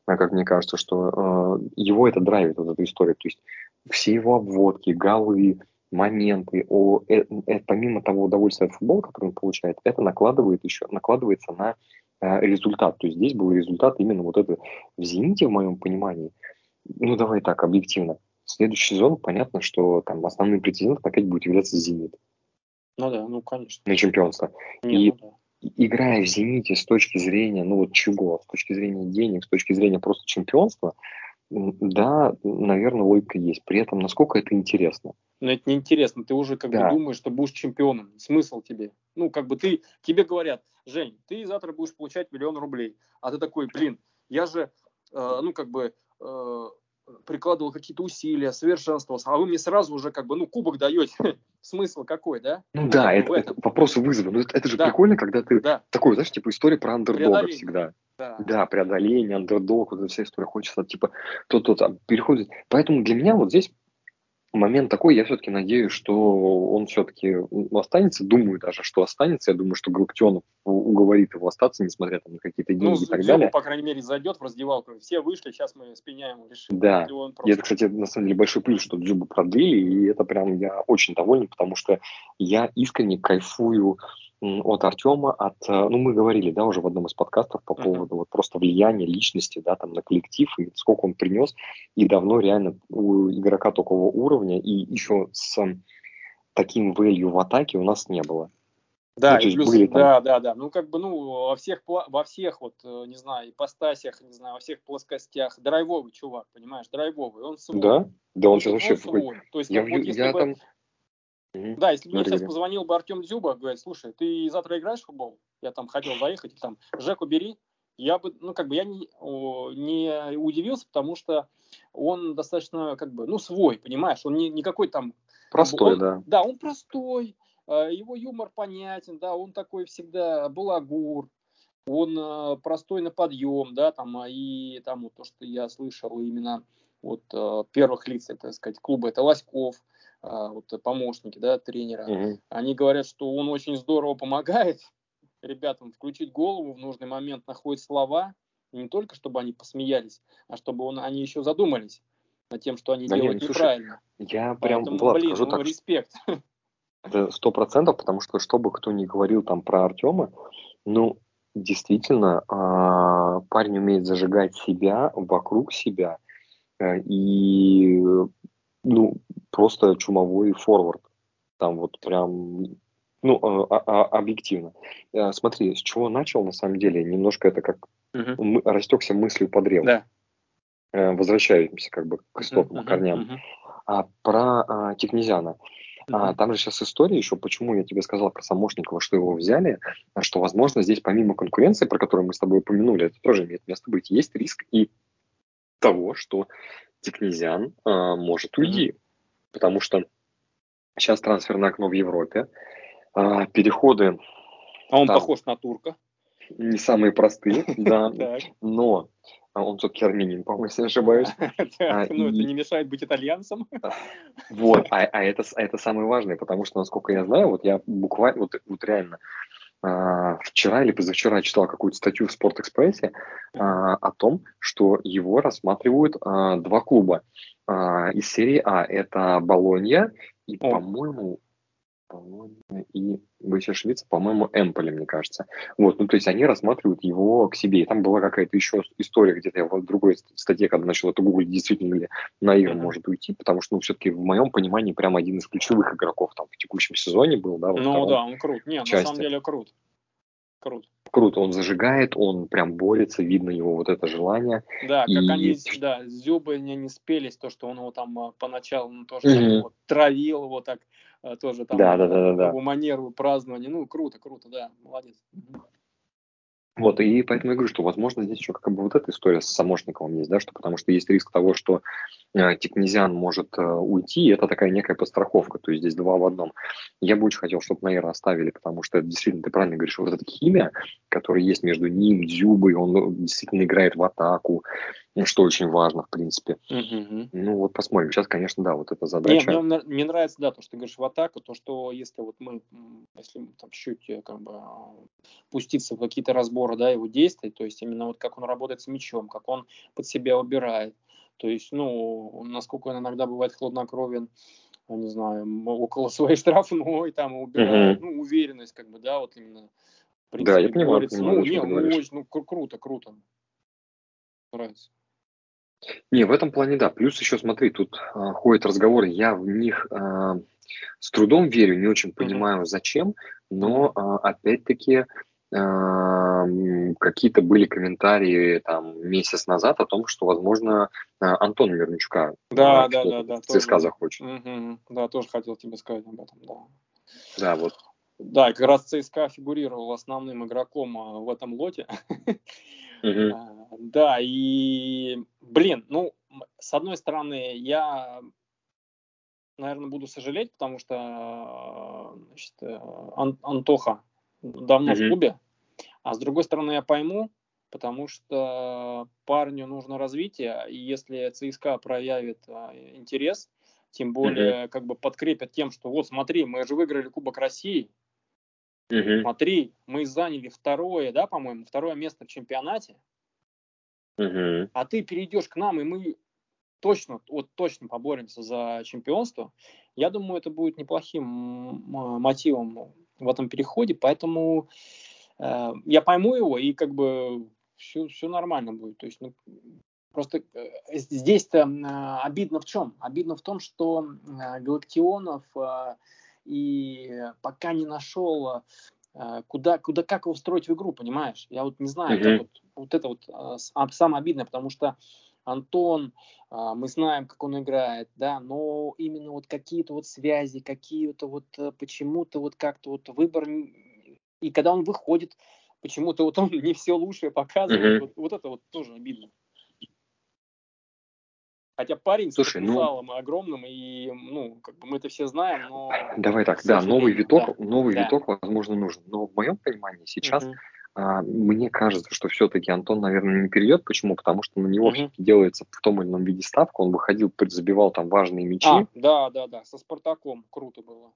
а, как мне кажется, что а, его это драйвит, вот эту историю, то есть все его обводки, голы, моменты, о, э, э, помимо того удовольствия от футбола, который он получает, это накладывает еще, накладывается на э, результат. То есть здесь был результат именно вот это в «Зените», в моем понимании. Ну, давай так, объективно. Следующий сезон, понятно, что там основным претендентом опять будет являться «Зенит».
Ну да, ну конечно.
На чемпионство. Нет, и ну да. играя в «Зените» с точки зрения, ну вот чего, с точки зрения денег, с точки зрения просто чемпионства, да, наверное, логика есть. При этом, насколько это интересно.
Но это не интересно. Ты уже как да. бы думаешь, что будешь чемпионом. Смысл тебе? Ну, как бы ты, тебе говорят, Жень, ты завтра будешь получать миллион рублей. А ты такой, блин, я же, э, ну, как бы, э, прикладывал какие-то усилия, совершенствовался, а вы мне сразу уже как бы, ну, кубок даете. Смысл какой, да?
Ну, ну да, это, это вопросы вызова. Ну, это, это же да. прикольно, когда ты да. такой, знаешь, типа история про андердога всегда. Да. да, преодоление, андердог, вот эта вся история. Хочется, типа, то-то там переходит. Поэтому для меня вот здесь момент такой, я все-таки надеюсь, что он все-таки останется, думаю даже, что останется, я думаю, что Галактионов уговорит его остаться, несмотря там, на какие-то деньги ну, и так далее.
по крайней мере, зайдет в раздевалку, все вышли, сейчас мы с Пеняем решим.
Да, просто... и это, кстати, на самом деле большой плюс, что Дзюбу продлили, и это прям я очень доволен, потому что я искренне кайфую от Артема, от, э, ну, мы говорили, да, уже в одном из подкастов по поводу uh-huh. вот просто влияния личности, да, там, на коллектив, и сколько он принес, и давно реально у игрока такого уровня, и еще с таким value в атаке у нас не было.
Да, ну, и плюс, были, там... да, да, да. Ну, как бы, ну, во всех, во всех, вот, э, не знаю, ипостасях, не знаю, во всех плоскостях, драйвовый чувак, понимаешь, драйвовый, он свой.
Да? Да, он, он сейчас вообще... Свой.
То есть, я, вот, если я бы... там да, если бы мне сейчас позвонил бы Артем Дзюба, говорит, слушай, ты завтра играешь в футбол? Я там хотел заехать, там, Жеку бери. Я бы, ну, как бы, я не, не удивился, потому что он достаточно, как бы, ну, свой, понимаешь? Он не, не какой там...
Простой,
он,
да.
Да, он простой, а, его юмор понятен, да, он такой всегда балагур, он а, простой на подъем, да, там, а, и там вот то, что я слышал именно от первых лиц, так сказать, клуба, это Лоськов, вот помощники, да, тренера, угу. они говорят, что он очень здорово помогает ребятам включить голову в нужный момент, находит слова, не только чтобы они посмеялись, а чтобы он, они еще задумались над тем, что они да делают нет, ну, неправильно.
Слушай, я прям, Поэтому, Влад, блин, скажу
ну,
так,
респект.
Сто процентов, потому что что бы кто ни говорил там про Артема, ну, действительно, э, парень умеет зажигать себя вокруг себя, э, и ну, просто чумовой форвард. Там вот прям, ну, а, а, а, объективно. Э, смотри, с чего начал, на самом деле, немножко это как угу. растекся мыслью по древу. Да. Э, возвращаемся как бы к истокам, uh-huh, корням. Uh-huh. А про а, Тикнезиана. Uh-huh. А, там же сейчас история еще, почему я тебе сказал про Самошникова, что его взяли, что, возможно, здесь помимо конкуренции, про которую мы с тобой упомянули, это тоже имеет место быть, есть риск и того, что Тикнезиан а, может уйти. Mm-hmm. Потому что сейчас трансферное окно в Европе, а, переходы...
А он там, похож на турка?
Не самые простые, да, но он все-таки армянин, по-моему, если не ошибаюсь.
А, ну, это не мешает быть итальянцем.
Вот, а, это, самое важное, потому что, насколько я знаю, вот я буквально, вот, реально, а, вчера или позавчера читал какую-то статью в Спортэкспрессе а, о том, что его рассматривают а, два клуба а, из серии А. Это Болонья и, по-моему, Болонья и, вы сейчас ошибиться, по-моему, Эмполи, мне кажется. Вот, ну, то есть они рассматривают его к себе. И там была какая-то еще история, где-то я в другой статье, когда начал это гуглить, действительно ли Наир
Мгм.
может уйти, потому что, ну, все-таки в моем понимании прям один из ключевых игроков там в текущем сезоне был, да,
Ну да, он крут. Нет, на
части.
самом деле крут. Крут.
Круто, он зажигает, он прям борется, видно его вот это желание.
Да, как
И-
они, с- да, Зюбой не, не спелись, то, что он его там а, поначалу ну, тоже
Мгм.
его травил его так, тоже там
Да, да, да, да, да.
его манеру празднования. Ну, круто, круто, да, молодец.
Вот, и поэтому я говорю, что, возможно, здесь еще как бы вот эта история с Самошниковым есть, да, что потому что есть риск того, что э, Тикнезиан может э, уйти, и это такая некая подстраховка, то есть здесь два в одном. Я бы очень хотел, чтобы Наира оставили, потому что это действительно, ты правильно говоришь, вот эта химия, которая есть между ним, Дзюбой, он ну, действительно играет в атаку, ну, что очень важно, в принципе.
Мгм.
Ну вот посмотрим. Сейчас, конечно, да, вот эта
Не,
задача.
мне, на- мне нравится, да, то, что ты говоришь в атаку, то, что если вот мы, если там чуть э, как бы а, пуститься в какие-то разборы, да, его действий, то есть именно вот как он работает с мячом, как он под себя убирает, то есть, ну, насколько он иногда бывает хладнокровен, я не знаю, около своей штрафной, там, убирает, ну, уверенность, как бы, да, вот именно, в
Да, я
принципе,
понимаю, понимаю,
ну, не, ну, очень, ну, кру- круто, круто. Нравится.
Не, в этом плане да. Плюс еще смотри, тут а, ходят разговоры, я в них а, с трудом верю, не очень понимаю зачем, но а, опять-таки какие-то были комментарии там месяц назад о том, что, возможно, а, Антон Мирончука
Да,
а,
да, да, да,
ЦСКА
тоже.
захочет.
Мгм. Да, тоже хотел тебе сказать об этом, да.
Да, вот.
Да, как раз ЦСКА фигурировал основным игроком а, в этом лоте. А, Да, и, блин, ну, с одной стороны, я, наверное, буду сожалеть, потому что а, значит, э, Ан- Антоха давно в
Мгм.
клубе, а с другой стороны, я пойму, потому что парню нужно развитие, и если ЦСКА проявит а, интерес, тем более как бы подкрепят тем, что вот смотри, мы же выиграли Кубок России,
Мгм.
смотри, мы заняли второе, да, по-моему, второе место в чемпионате,
Мгм.
а ты перейдешь к нам, и мы точно, вот точно поборемся за чемпионство, я думаю, это будет неплохим мотивом в этом переходе, поэтому э, я пойму его, и как бы все, все нормально будет. То есть, ну, просто э, здесь-то э, обидно в чем? Обидно в том, что э, Галактионов э, и пока не нашел э, куда, куда, как его встроить в игру, понимаешь? Я вот не знаю,
Мгм.
как вот, вот это вот а, самое обидное, потому что Антон, а, мы знаем, как он играет, да, но именно вот какие-то вот связи, какие-то вот э, почему-то вот как-то вот выбор, и когда он выходит, почему-то вот он не все лучшее показывает,
Мгм.
вот, вот это вот тоже обидно. Хотя парень
Слушай,
с
ну-
потенциалом огромным, и, ну, как бы мы это все знаем, но...
Давай так, да, новый
сожалению,
виток,
да.
новый
Да.
виток, возможно, нужен. Но в моем понимании сейчас
Мгм.
А, Мне кажется, что все-таки Антон, наверное, не перейдет. Почему? Потому что на него все-таки делается в том или ином виде ставка. Он выходил, забивал там важные мячи.
А, да, да, да, со Спартаком круто было.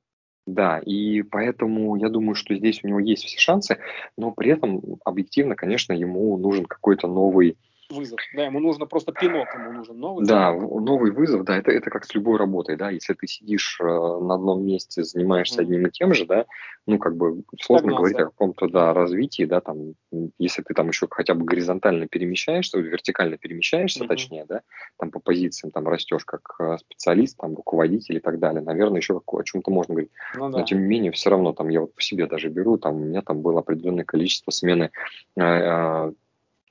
Да, и поэтому я думаю, что здесь у него есть все шансы, но при этом объективно, конечно, ему нужен какой-то новый,
Вызов. Да, ему нужно просто пинок, ему нужен новый.
да,
пинок.
новый вызов, да, это, это как с любой работой, да, если ты сидишь э, на одном месте, занимаешься
Мгм.
одним и тем же, да, ну, как бы сложно
Стагнация.
говорить о каком-то, да, развитии, да, там, если ты там еще хотя бы горизонтально перемещаешься, вертикально перемещаешься,
Мгм.
точнее, да, там по позициям, там растешь как э, специалист, там, руководитель и так далее, наверное, еще о чем-то можно говорить.
Ну
Но
да.
тем не менее, все равно там я вот по себе даже беру, там у меня там было определенное количество смены э, э,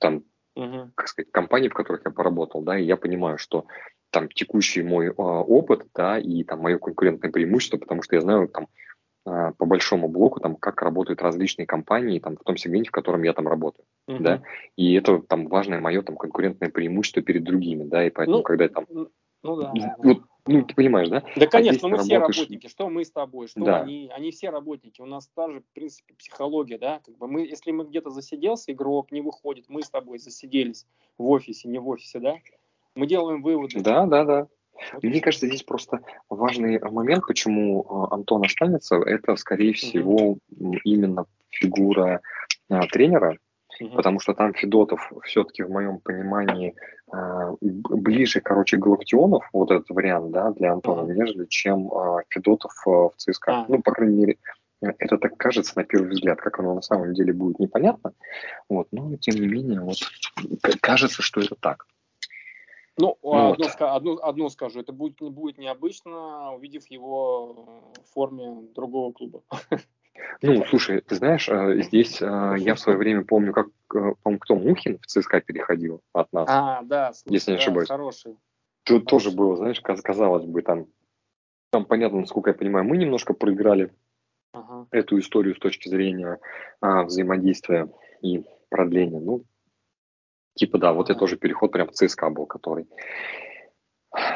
там,
Мгм.
как сказать, компаний, в которых я поработал, да, и я понимаю, что там текущий мой э, опыт, да, и там мое конкурентное преимущество, потому что я знаю там э, по большому блоку, там, как работают различные компании там, в том сегменте, в котором я там работаю,
Мгм.
да, и это там важное мое там конкурентное преимущество перед другими, да, и поэтому,
Ну,
когда я там,
Ну да.
вот, ну, ты понимаешь, да,
Да,
здесь
конечно, мы
ты
все
работаешь-
работники. Что мы с тобой, что
Да.
они, они все работники. У нас та же, в принципе, психология, да. Как бы мы, если мы где-то засиделся, игрок не выходит, мы с тобой засиделись в офисе, не в офисе, да. Мы делаем выводы.
да, да, да, Мне кажется, здесь просто важный момент, почему а, Антон останется, это, скорее всего, именно фигура а, тренера, Угу. Потому что там Федотов все-таки в моем понимании э, ближе, короче, Галактионов, вот этот вариант, да, для Антона, угу. нежели чем э, Федотов э, в ЦСКА. А. Ну, по крайней мере, это так кажется на первый взгляд, как оно на самом деле будет непонятно. Вот, но тем не менее, вот кажется, что это так.
Ну, ну одно, вот. одно, одно скажу, это будет, будет необычно, увидев его в форме другого клуба.
Ну, слушай, ты знаешь, э, здесь э, я в свое время помню, как, э, по кто Мухин в ЦСКА переходил от нас.
А, да,
слушай, если не ошибаюсь.
Да, хороший.
Тут хороший. тоже было, знаешь, казалось бы, там, там понятно, насколько я понимаю, мы немножко проиграли ага. эту историю с точки зрения а, взаимодействия и продления. Ну, типа, да, вот ага. это тоже переход прям в ЦСКА был, который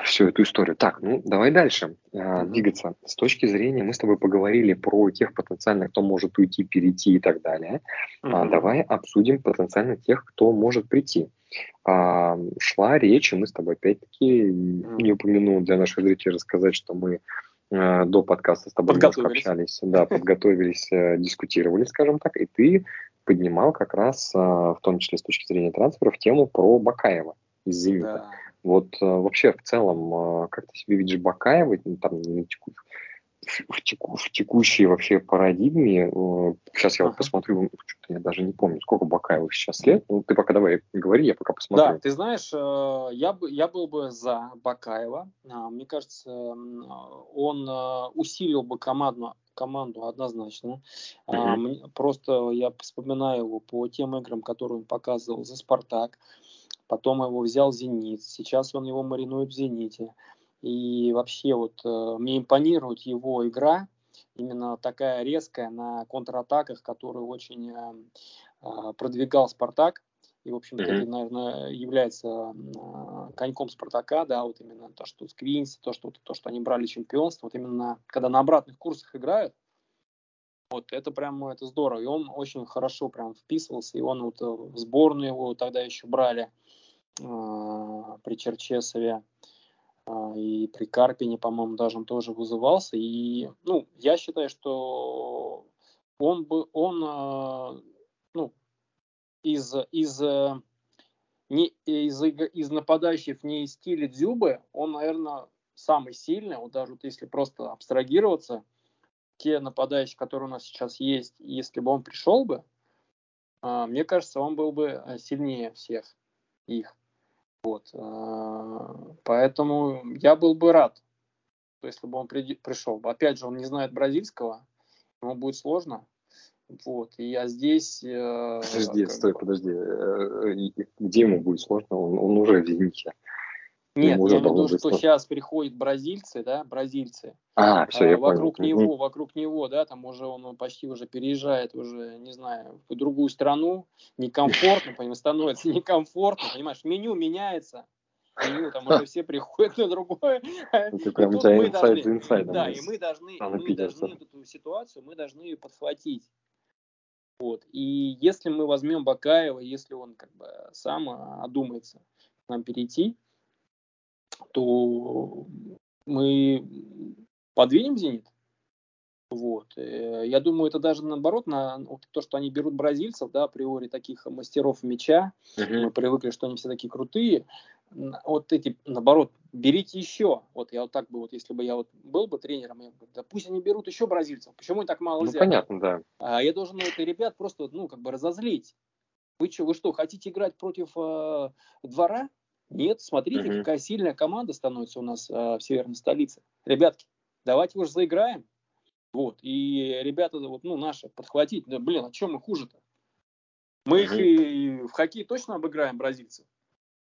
всю эту историю. Так, ну давай дальше э, двигаться. С точки зрения, мы с тобой поговорили про тех потенциальных, кто может уйти, перейти и так далее. Mm-hmm. А, давай обсудим потенциально тех, кто может прийти. А, шла речь, и мы с тобой опять-таки mm-hmm. не упомянул для наших зрителей рассказать, что мы э, до подкаста с тобой немножко общались, да, подготовились, э, дискутировали, скажем так, и ты поднимал как раз, э, в том числе с точки зрения трансферов, тему про Бакаева из «Зенита». Да. Вот э, вообще в целом, э, как ты себе видишь Бакаева ну, там, в, теку, в текущей вообще парадигме? Сейчас я вот посмотрю, я даже не помню, сколько Бакаеву сейчас лет. Ну, ты пока давай говори, я пока посмотрю.
Да, ты знаешь, э, я, бы, я был бы за Бакаева. А, мне кажется, он усилил бы команду, команду однозначно. Mm-hmm. Просто я вспоминаю его по тем играм, которые он показывал за «Спартак» потом его взял «Зенит», сейчас он его маринует в «Зените». И вообще вот э, мне импонирует его игра, именно такая резкая на контратаках, которую очень э, э, продвигал «Спартак». И, в общем-то, mm-hmm. это, наверное, является коньком «Спартака», да, вот именно то, что Сквинси, то, что, то, что они брали чемпионство, вот именно когда на обратных курсах играют, вот, это прям, это здорово. И он очень хорошо прям вписывался, и он вот в сборную его тогда еще брали. А, при Черчесове а, и при Карпине, по-моему, даже он тоже вызывался. И, ну, я считаю, что он бы, он, а, ну, из, из, не, из, из нападающих не из стиля Дзюбы, он, наверное, самый сильный, вот даже вот если просто абстрагироваться, те нападающие, которые у нас сейчас есть, если бы он пришел бы, мне кажется, он был бы сильнее всех их. Вот. А, поэтому я был бы рад, если бы он при, пришел. Опять же, он не знает бразильского, ему будет сложно. Вот, и я здесь...
Э, подожди, стой, бы... подожди. Э, где ему будет сложно? Он, он уже в «Зените».
Нет, я имею в виду, что сейчас приходят бразильцы, да, бразильцы.
А, все, а, я
вокруг
понял.
него, вокруг него, да, там уже он почти уже переезжает уже, не знаю, в другую страну, некомфортно, понимаешь, становится некомфортно, понимаешь, меню меняется, меню, там уже все приходят на другое.
Это прям у тебя инсайд за инсайдом.
Да, и мы должны, мы должны эту ситуацию, мы должны ее подхватить. Вот. И если мы возьмем Бакаева, если он как бы сам одумается нам перейти, то мы подвинем «Зенит». Вот. Э, я думаю, это даже наоборот, на вот то, что они берут бразильцев, да, априори таких мастеров мяча, uh-huh. мы привыкли, что они все такие крутые. Вот эти, наоборот, берите еще. Вот я вот так бы, вот если бы я вот был бы тренером, я бы, да пусть они берут еще бразильцев. Почему они так мало ну, взяли?
понятно, да.
А я должен это ребят просто, ну, как бы разозлить. Вы что, вы что, хотите играть против э, двора? Нет, смотрите, угу. какая сильная команда становится у нас э, в северной столице. Ребятки, давайте уж заиграем. Вот. И ребята, вот, ну, наши, подхватить. Да, блин, а чем мы хуже-то? Мы угу. их и в хоккей точно обыграем бразильцев.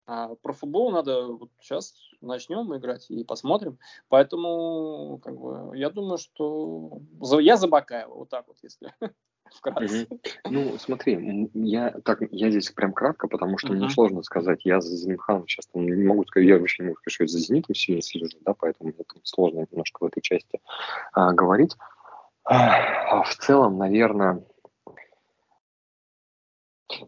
А про футбол надо вот сейчас начнем играть и посмотрим. Поэтому как бы, я думаю, что я за Бакаева, вот так вот, если
вкратце. Ну, смотри, я, так, я здесь прям кратко, потому что мне сложно сказать, я за Зенитхан сейчас не могу сказать, я вообще не могу сказать, что я за Зенитом сильно слежу, да, поэтому мне там сложно немножко в этой части а, говорить. А, в целом, наверное,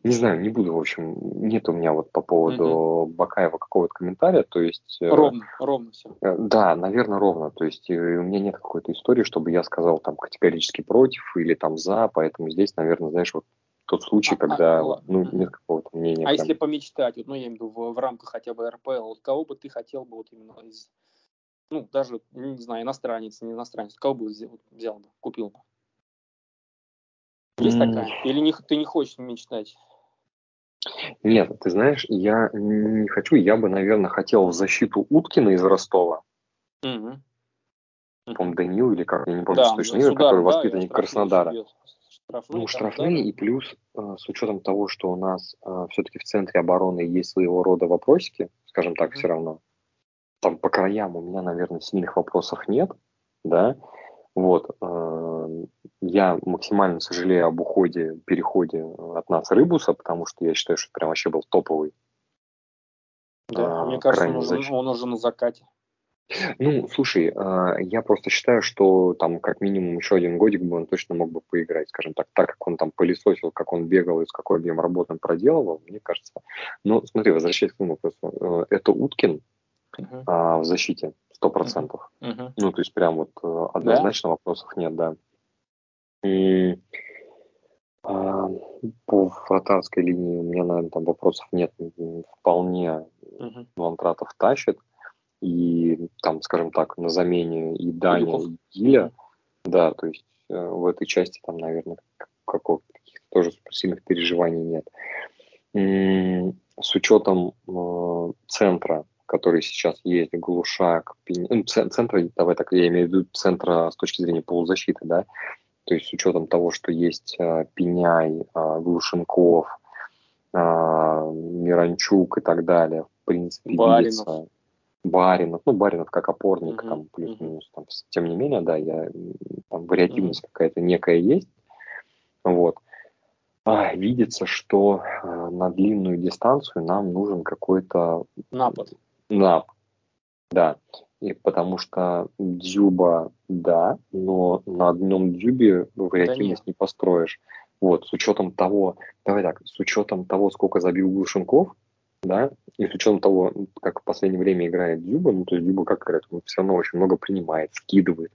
Не знаю, не буду, в общем, нет у меня вот по поводу угу. Бакаева какого-то комментария, то есть...
Э, ровно, ровно все.
Э, да, наверное, ровно, то есть у меня нет какой-то истории, чтобы я сказал там категорически против или там за, поэтому здесь, наверное, знаешь, вот тот случай, а, когда а, ну, нет какого-то мнения.
А прям. если помечтать, вот, ну, я имею в виду в, в рамках хотя бы РПЛ, вот кого бы ты хотел бы вот именно из, ну, даже, не знаю, иностранец, не иностранец, кого бы взял, взял бы, купил бы? Есть mm. такая? Или не, ты не хочешь мечтать?
Нет, ты знаешь, я не хочу, я бы, наверное, хотел в защиту Уткина из Ростова. Угу. По-моему, Данил или как, я не помню да, точно имя, который да, воспитанник Краснодара. Штрафные, ну, штрафные да. и плюс э, с учетом того, что у нас э, все-таки в центре обороны есть своего рода вопросики, скажем так, mm все равно. Там по краям у меня, наверное, сильных вопросов нет, да. Вот. Э, я максимально сожалею об уходе, переходе от нас Рыбуса, потому что я считаю, что прям вообще был топовый.
Да, а, мне кажется, он уже, он уже на закате.
Ну, слушай, а, я просто считаю, что там как минимум еще один годик бы он точно мог бы поиграть, скажем так, так как он там пылесосил, как он бегал и с какой объем работы он проделывал, мне кажется. Но смотри, возвращаясь к тому вопросу, э, это Уткин uh-huh. в защите, сто процентов. Uh-huh. Ну, то есть прям вот э, однозначно да? вопросов нет, да. А, по вратарской линии у меня, наверное, там вопросов нет, вполне uh-huh. Лантратов тащит и там, скажем так, на замене и Даня, и Гиля, да, то есть э, в этой части там, наверное, какого каких тоже сильных переживаний нет. С учетом э, центра, который сейчас есть, Глушак, Пень... ну, центра, давай так, я имею в виду центра с точки зрения полузащиты, да, то есть с учетом того, что есть э, Пеняй, э, Глушенков, э, Миранчук и так далее, в принципе,
Баринов. видится
Баринов, ну, Баринов как опорник, uh-huh. там, плюс-минус, там, тем не менее, да, я, там, вариативность uh-huh. какая-то некая есть, вот. А, видится, что а, на длинную дистанцию нам нужен какой-то...
Напад.
Нап, да. И потому что дзюба, да, но на одном дзюбе вариативность да не построишь. Вот, с учетом того, давай так, с учетом того, сколько забил Глушенков, да, и с учетом того, как в последнее время играет Дюба, ну, то есть Дюба как играет, он все равно очень много принимает, скидывает.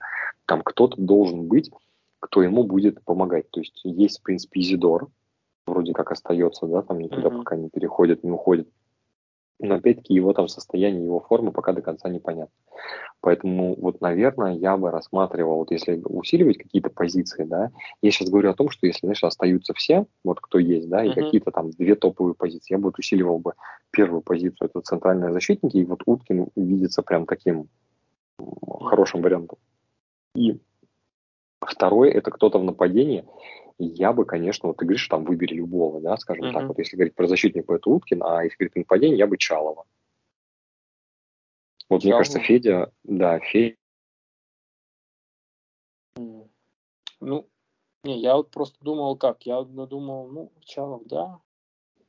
Там кто-то должен быть, кто ему будет помогать. То есть есть, в принципе, Изидор, вроде как остается, да, там никуда mm-hmm. пока не переходит, не уходит. Но опять-таки его там состояние, его форма пока до конца непонятна. Поэтому вот, наверное, я бы рассматривал, вот если усиливать какие-то позиции, да, я сейчас говорю о том, что если, знаешь, остаются все, вот кто есть, да, и uh-huh. какие-то там две топовые позиции, я бы вот усиливал бы первую позицию, это центральные защитники, и вот Уткин видится прям таким хорошим вариантом. И второй, это кто-то в нападении, я бы, конечно, вот ты говоришь, там выбери любого, да, скажем uh-huh. так, вот если говорить про защитника, это Уткин, а если говорить про нападение, я бы Чалова. Вот Чалова. мне кажется, Федя, да, Федя.
Ну, не, я вот просто думал, как, я думал, ну, Чалов, да,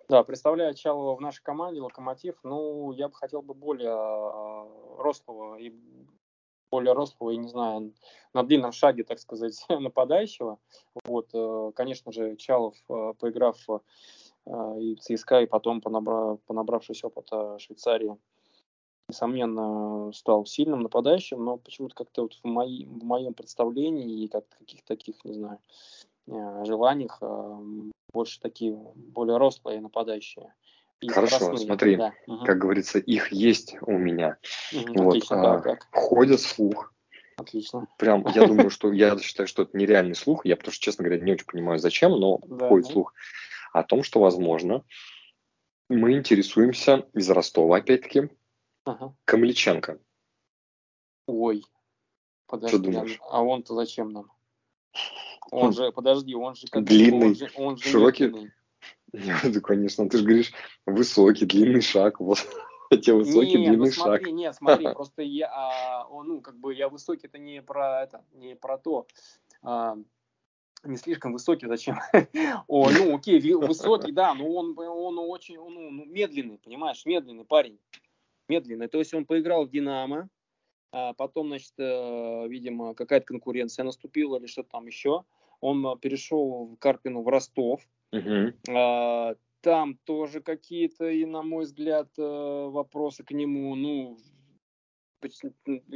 да, представляю Чалова в нашей команде, Локомотив, ну, я бы хотел бы более э, рослого и более рослого и, не знаю, на длинном шаге, так сказать, нападающего. Вот, э, конечно же, Чалов, э, поиграв э, и в ЦСКА, и потом понабрав, понабравшись опыта Швейцарии, несомненно, стал сильным нападающим, но почему-то как-то вот в, мои, в моем представлении и как каких-то таких, не знаю, желаниях больше такие более рослые нападающие.
Хорошо, красные, смотри, да. как говорится, их есть у меня. Угу, вот, отлично, а, да, ходит слух.
Отлично.
Прям, я думаю, что я считаю, что это нереальный слух. Я, потому что, честно говоря, не очень понимаю, зачем, но да, ходит слух о том, что, возможно, мы интересуемся из Ростова, опять-таки, ага. Камличенко.
Ой, подожди, что думаешь? а он-то зачем нам? Он же, подожди, он же
как длинный, он же, он же широкий. Длинный. Нет, конечно, ты же говоришь высокий, длинный шаг, вот. Те высокий, не, длинный ну,
смотри,
шаг.
Нет, смотри, просто я, а, ну, как бы я высокий, это не про это, не про то, а, не слишком высокий, зачем? О, ну, окей, высокий, да, но он, он очень, ну, ну, медленный, понимаешь, медленный парень, медленный. То есть он поиграл в Динамо, а потом, значит, э, видимо, какая-то конкуренция наступила или что-то там еще. Он перешел в Карпину в Ростов, Угу. Там тоже какие-то, и на мой взгляд, э, вопросы к нему. Ну,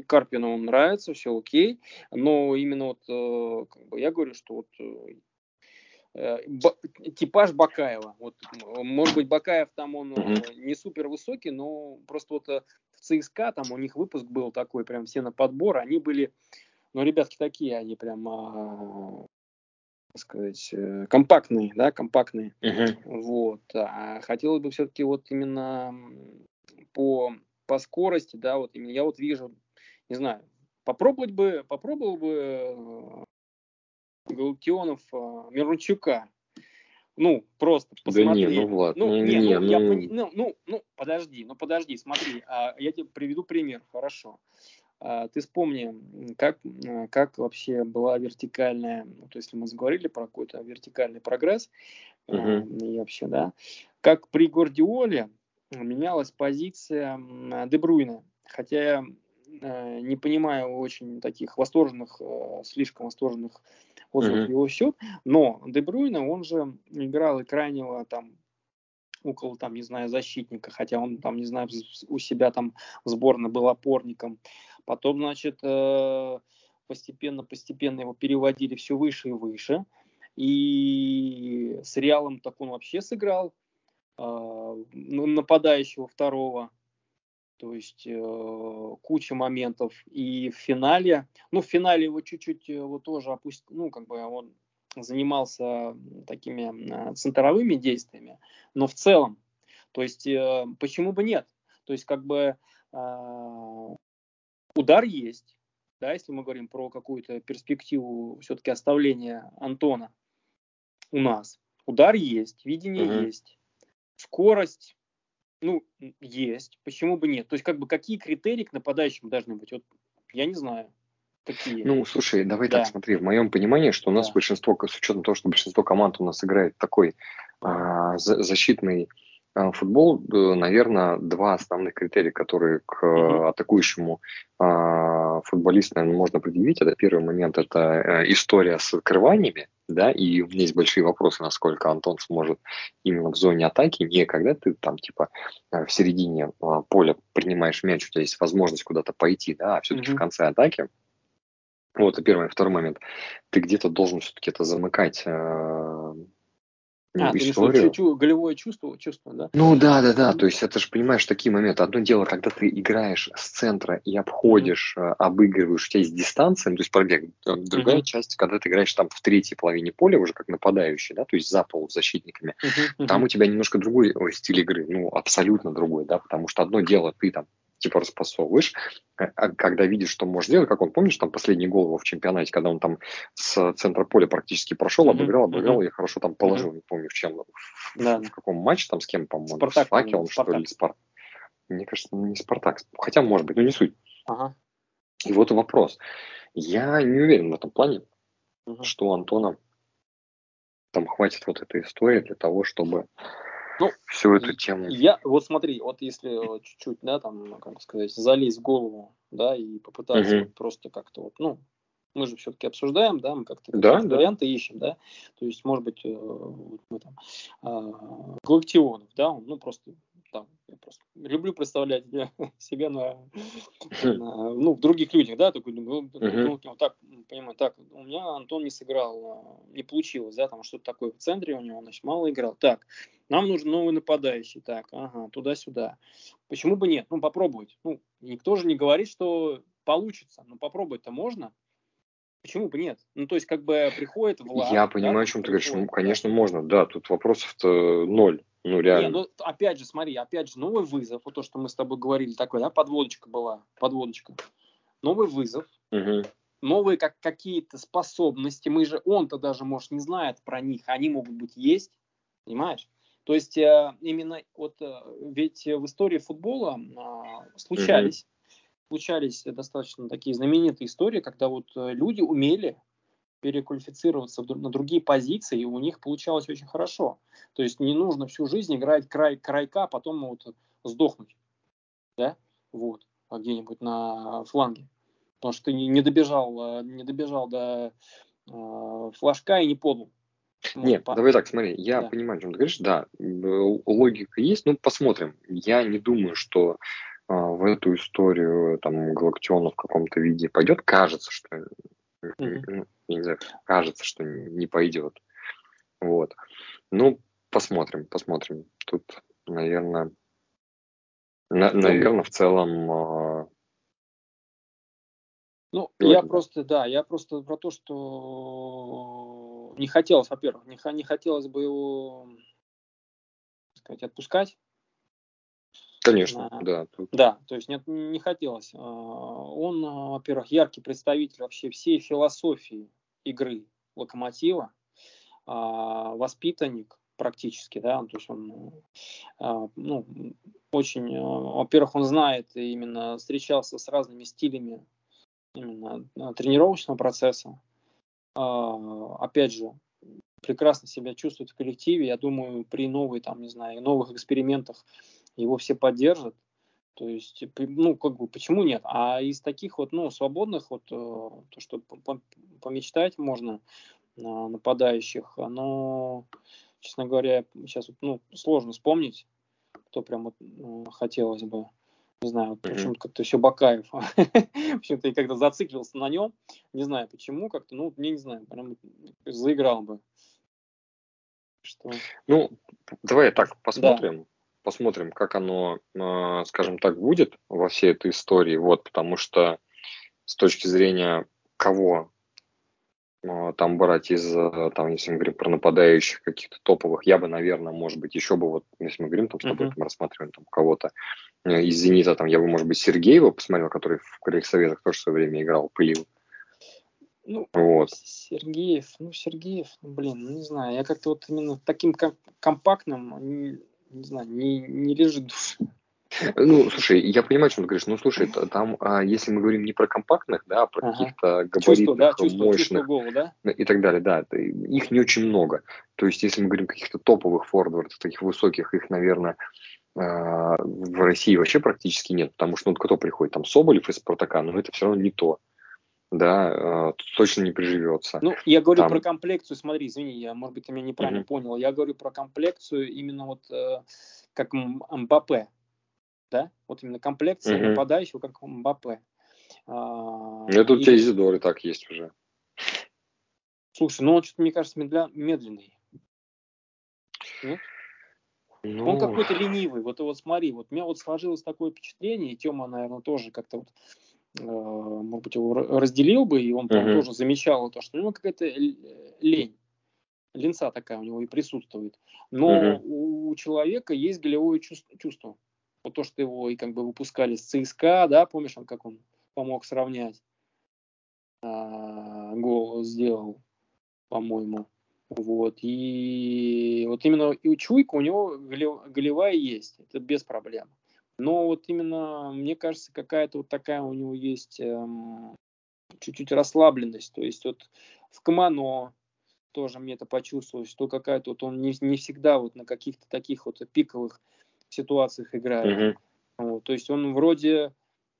Карпину он нравится, все окей, но именно вот, э, как бы я говорю, что вот э, типаж Бакаева. Вот, может быть, Бакаев там он не супер высокий, но просто вот в ЦСКА там у них выпуск был такой, прям все на подбор, они были, ну, ребятки такие, они прям а, сказать, э, компактные, да, компактные. Uh-huh. Вот. А хотелось бы все-таки вот именно по, по скорости, да, вот именно я вот вижу, не знаю, попробовать бы, попробовал бы э, Галактионов э, Мирончука. Ну, просто посмотри.
Да не, ну Влад,
ну,
ну,
не,
не,
ну,
ну...
Я, ну, ну, ну, подожди, ну подожди, смотри, а, я тебе приведу пример, хорошо. А, ты вспомни, как, как вообще была вертикальная, ну, то есть мы заговорили про какой-то вертикальный прогресс, uh-huh. и вообще, да, как при Гордиоле менялась позиция Дебруйна, хотя я не понимаю очень таких восторженных, слишком восторженных отзывов uh-huh. его счет, но Дебруйна, он же играл и крайнего там около, там, не знаю, защитника, хотя он там, не знаю, у себя там в сборной был опорником. Потом, значит, постепенно-постепенно э, его переводили все выше и выше. И с Реалом так он вообще сыграл э, нападающего второго. То есть э, куча моментов. И в финале, ну, в финале его чуть-чуть его тоже опустил, ну, как бы он занимался такими центровыми действиями, но в целом, то есть почему бы нет? То есть как бы удар есть, да, если мы говорим про какую-то перспективу все-таки оставления Антона у нас. Удар есть, видение uh-huh. есть, скорость, ну, есть, почему бы нет? То есть, как бы, какие критерии к нападающим должны быть? Вот, я не знаю. Какие?
Ну, слушай, давай да. так смотри, в моем понимании, что у нас да. большинство, с учетом того, что большинство команд у нас играет такой а, защитный футбол, э, наверное, два основных критерия, которые к mm-hmm. атакующему а, футболисту наверное, можно предъявить. Это первый момент, это э, история с открываниями, да, и есть большие вопросы, насколько Антон сможет именно в зоне атаки, не когда ты там типа э, в середине поля принимаешь мяч, у тебя есть возможность куда-то пойти, да, а все-таки mm-hmm. в конце атаки. Вот, это первый. Второй момент. Ты где-то должен все-таки это замыкать
а, историю. Ты голевое чувство, чувство, да?
Ну да, да, да. То есть это же, понимаешь, такие моменты. Одно дело, когда ты играешь с центра и обходишь, mm-hmm. обыгрываешь, у тебя есть дистанция, ну, то есть пробег. Другая mm-hmm. часть, когда ты играешь там в третьей половине поля, уже как нападающий, да, то есть за пол защитниками, mm-hmm. там у тебя немножко другой ой, стиль игры, ну, абсолютно другой, да, потому что одно дело, ты там типа распасовываешь, а, а когда видишь, что можешь делать, как он, помнишь, там последний гол его в чемпионате, когда он там с центра поля практически прошел, обыграл, обыграл, mm-hmm. и хорошо там положил, mm-hmm. не помню в чем, в, да. в каком матче там с кем, по-моему, Спартак, с Факелом, что ли, Спартак. Мне кажется, не Спартак, хотя, может быть, но не суть. Ага. И вот вопрос. Я не уверен в этом плане, угу. что у Антона там хватит вот этой истории для того, чтобы ну, всю эту тему.
Я, вот смотри, вот если чуть-чуть, да, там, как сказать, залезть в голову, да, и попытаться угу. просто как-то вот, ну, мы же все-таки обсуждаем, да, мы как-то
да, да.
варианты ищем, да, то есть, может быть, э, мы там, э, Галактионов, да, он, ну, просто я просто люблю представлять себя на, на ну, в других людях, да, такой, ну, ну, так, понимаю, так, у меня Антон не сыграл, а, не получилось, да, там что-то такое в центре у него, значит, мало играл. Так, нам нужен новый нападающий, так, ага, туда-сюда. Почему бы нет? Ну, попробовать. Ну, никто же не говорит, что получится, но попробовать-то можно. Почему бы нет? Ну, то есть, как бы приходит
власть. Я понимаю, да, о чем ты говоришь. Ну, конечно, можно, да, тут вопросов-то ноль. Ну, реально. Не, ну,
опять же, смотри, опять же, новый вызов, вот то, что мы с тобой говорили, такой, да, подводочка была, подводочка. Новый вызов, угу. новые как, какие-то способности, мы же, он-то даже, может, не знает про них, они могут быть есть, понимаешь? То есть э, именно вот, э, ведь в истории футбола э, случались, угу. случались достаточно такие знаменитые истории, когда вот э, люди умели переквалифицироваться на другие позиции, и у них получалось очень хорошо. То есть не нужно всю жизнь играть край крайка, а потом вот сдохнуть, да, вот, где-нибудь на фланге, потому что ты не добежал, э, не добежал до э, флажка и не подал,
Нет, по... давай так, смотри, я да. понимаю, о чем ты говоришь, да, логика есть, ну, посмотрим. Я не думаю, что а, в эту историю там Галактиона в каком-то виде пойдет. Кажется, что, mm-hmm. Не знаю, кажется, что не пойдет. Вот. Ну, посмотрим, посмотрим. Тут, наверное, на, наверное, в целом а,
ну, Говори. я просто, да, я просто про то, что не хотелось, во-первых, не, не хотелось бы его, так сказать, отпускать.
Конечно, а, да.
Тут... Да, то есть нет, не хотелось. А, он, во-первых, яркий представитель вообще всей философии игры Локомотива, а, воспитанник практически, да, то есть он, ну, очень, во-первых, он знает именно встречался с разными стилями именно тренировочного процесса. А, опять же, прекрасно себя чувствует в коллективе. Я думаю, при новой, там, не знаю, новых экспериментах его все поддержат. То есть, ну, как бы, почему нет? А из таких вот, ну, свободных, вот, э, то, что помечтать можно нападающих, оно, честно говоря, сейчас, ну, сложно вспомнить, кто прям вот хотелось бы не знаю, вот почему-то как-то все Бакаев, почему-то я когда зациклился на нем, не знаю почему, как-то, ну, мне не знаю, прям заиграл бы.
Что... Ну, давай так посмотрим, да. Посмотрим, как оно, э, скажем так, будет во всей этой истории, вот, потому что с точки зрения кого а, там брать из, э, там, если мы говорим про нападающих каких-то топовых, я бы, наверное, может быть, еще бы, вот, если мы говорим там с тобой, uh-huh. там, рассматриваем там кого-то э, из «Зенита», там, я бы, может быть, Сергеева посмотрел, который в Крыльях Советах тоже в свое время играл, пылил.
Ну, вот. Сергеев, ну, Сергеев, ну, блин, ну, не знаю, я как-то вот именно таким компактным, не, знаю, не, не лежит душа.
Ну, слушай, я понимаю, что ты говоришь. Ну, слушай, там, а, если мы говорим не про компактных, да, а про ага. каких-то габаритных, чувство, да, чувство, мощных чувство голу, да? и так далее, да, их не очень много. То есть, если мы говорим о каких-то топовых форвардов, таких высоких, их, наверное, а, в России вообще практически нет, потому что, ну, кто приходит, там, Соболев из Спартака, но это все равно не то да, точно не приживется.
Ну, я говорю Там... про комплекцию, смотри, извини, я, может быть, ты меня неправильно mm-hmm. понял, я говорю про комплекцию именно вот э, как Мбаппе, да, вот именно комплекция угу. нападающего, как Мбаппе.
А, Это у тебя Изидор и так есть уже.
Слушай, ну он что-то, мне кажется, медля... медленный. Нет? Ну... Он какой-то ленивый. Вот, вот смотри, вот у меня вот сложилось такое впечатление, и Тёма, наверное, тоже как-то вот, может быть, его разделил бы, и он там uh тоже замечал то, что у него какая-то лень. Ленца такая у него и присутствует. Но uh у человека есть голевое чувство вот то, что его и как бы выпускали с ЦСКА, да, помнишь, он как он помог сравнять, а, гол сделал, по-моему. Вот, и вот именно и чуйка у него голевая есть, это без проблем. Но вот именно, мне кажется, какая-то вот такая у него есть эм, чуть-чуть расслабленность. То есть вот в Камано тоже мне это почувствовалось, что какая-то вот он не, не всегда вот на каких-то таких вот пиковых ситуациях играет. Угу. Вот, то есть он вроде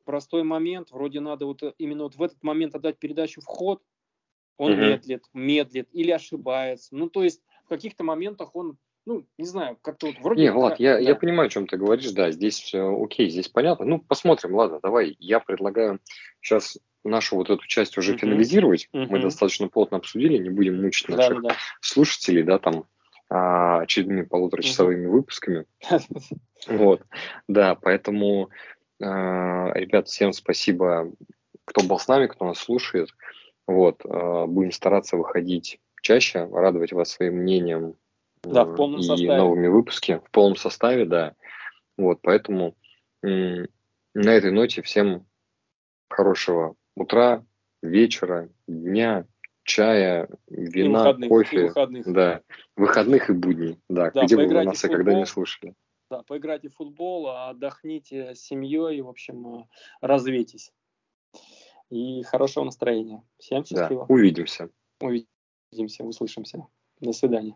простой момент, вроде надо вот именно вот в этот момент отдать передачу в ход, он угу. медлит, медлит или ошибается. Ну, то есть в каких-то моментах он, ну, не знаю, как-то вот вроде...
Не, Влад, я, да. я понимаю, о чем ты говоришь, да, здесь все окей, здесь понятно. Ну, посмотрим, ладно, давай, я предлагаю сейчас нашу вот эту часть уже uh-huh. финализировать. Uh-huh. Мы достаточно плотно обсудили, не будем мучить наших да, да. слушателей, да, там а, очередными полуторачасовыми uh-huh. выпусками. Вот, да, поэтому, а, ребят, всем спасибо, кто был с нами, кто нас слушает. Вот, а, будем стараться выходить чаще, радовать вас своим мнением
да, в полном
и
составе.
новыми выпусками в полном составе, да. Вот, поэтому на этой ноте всем хорошего утра, вечера, дня, чая, вина, выходных, кофе. выходных. Да, выходных и будней. Да, да где бы вы нас и когда не слушали.
Да, поиграйте в футбол, отдохните с семьей, в общем, развейтесь. И хорошего настроения. Всем счастливо.
Да, увидимся.
Увидимся, услышимся. До свидания.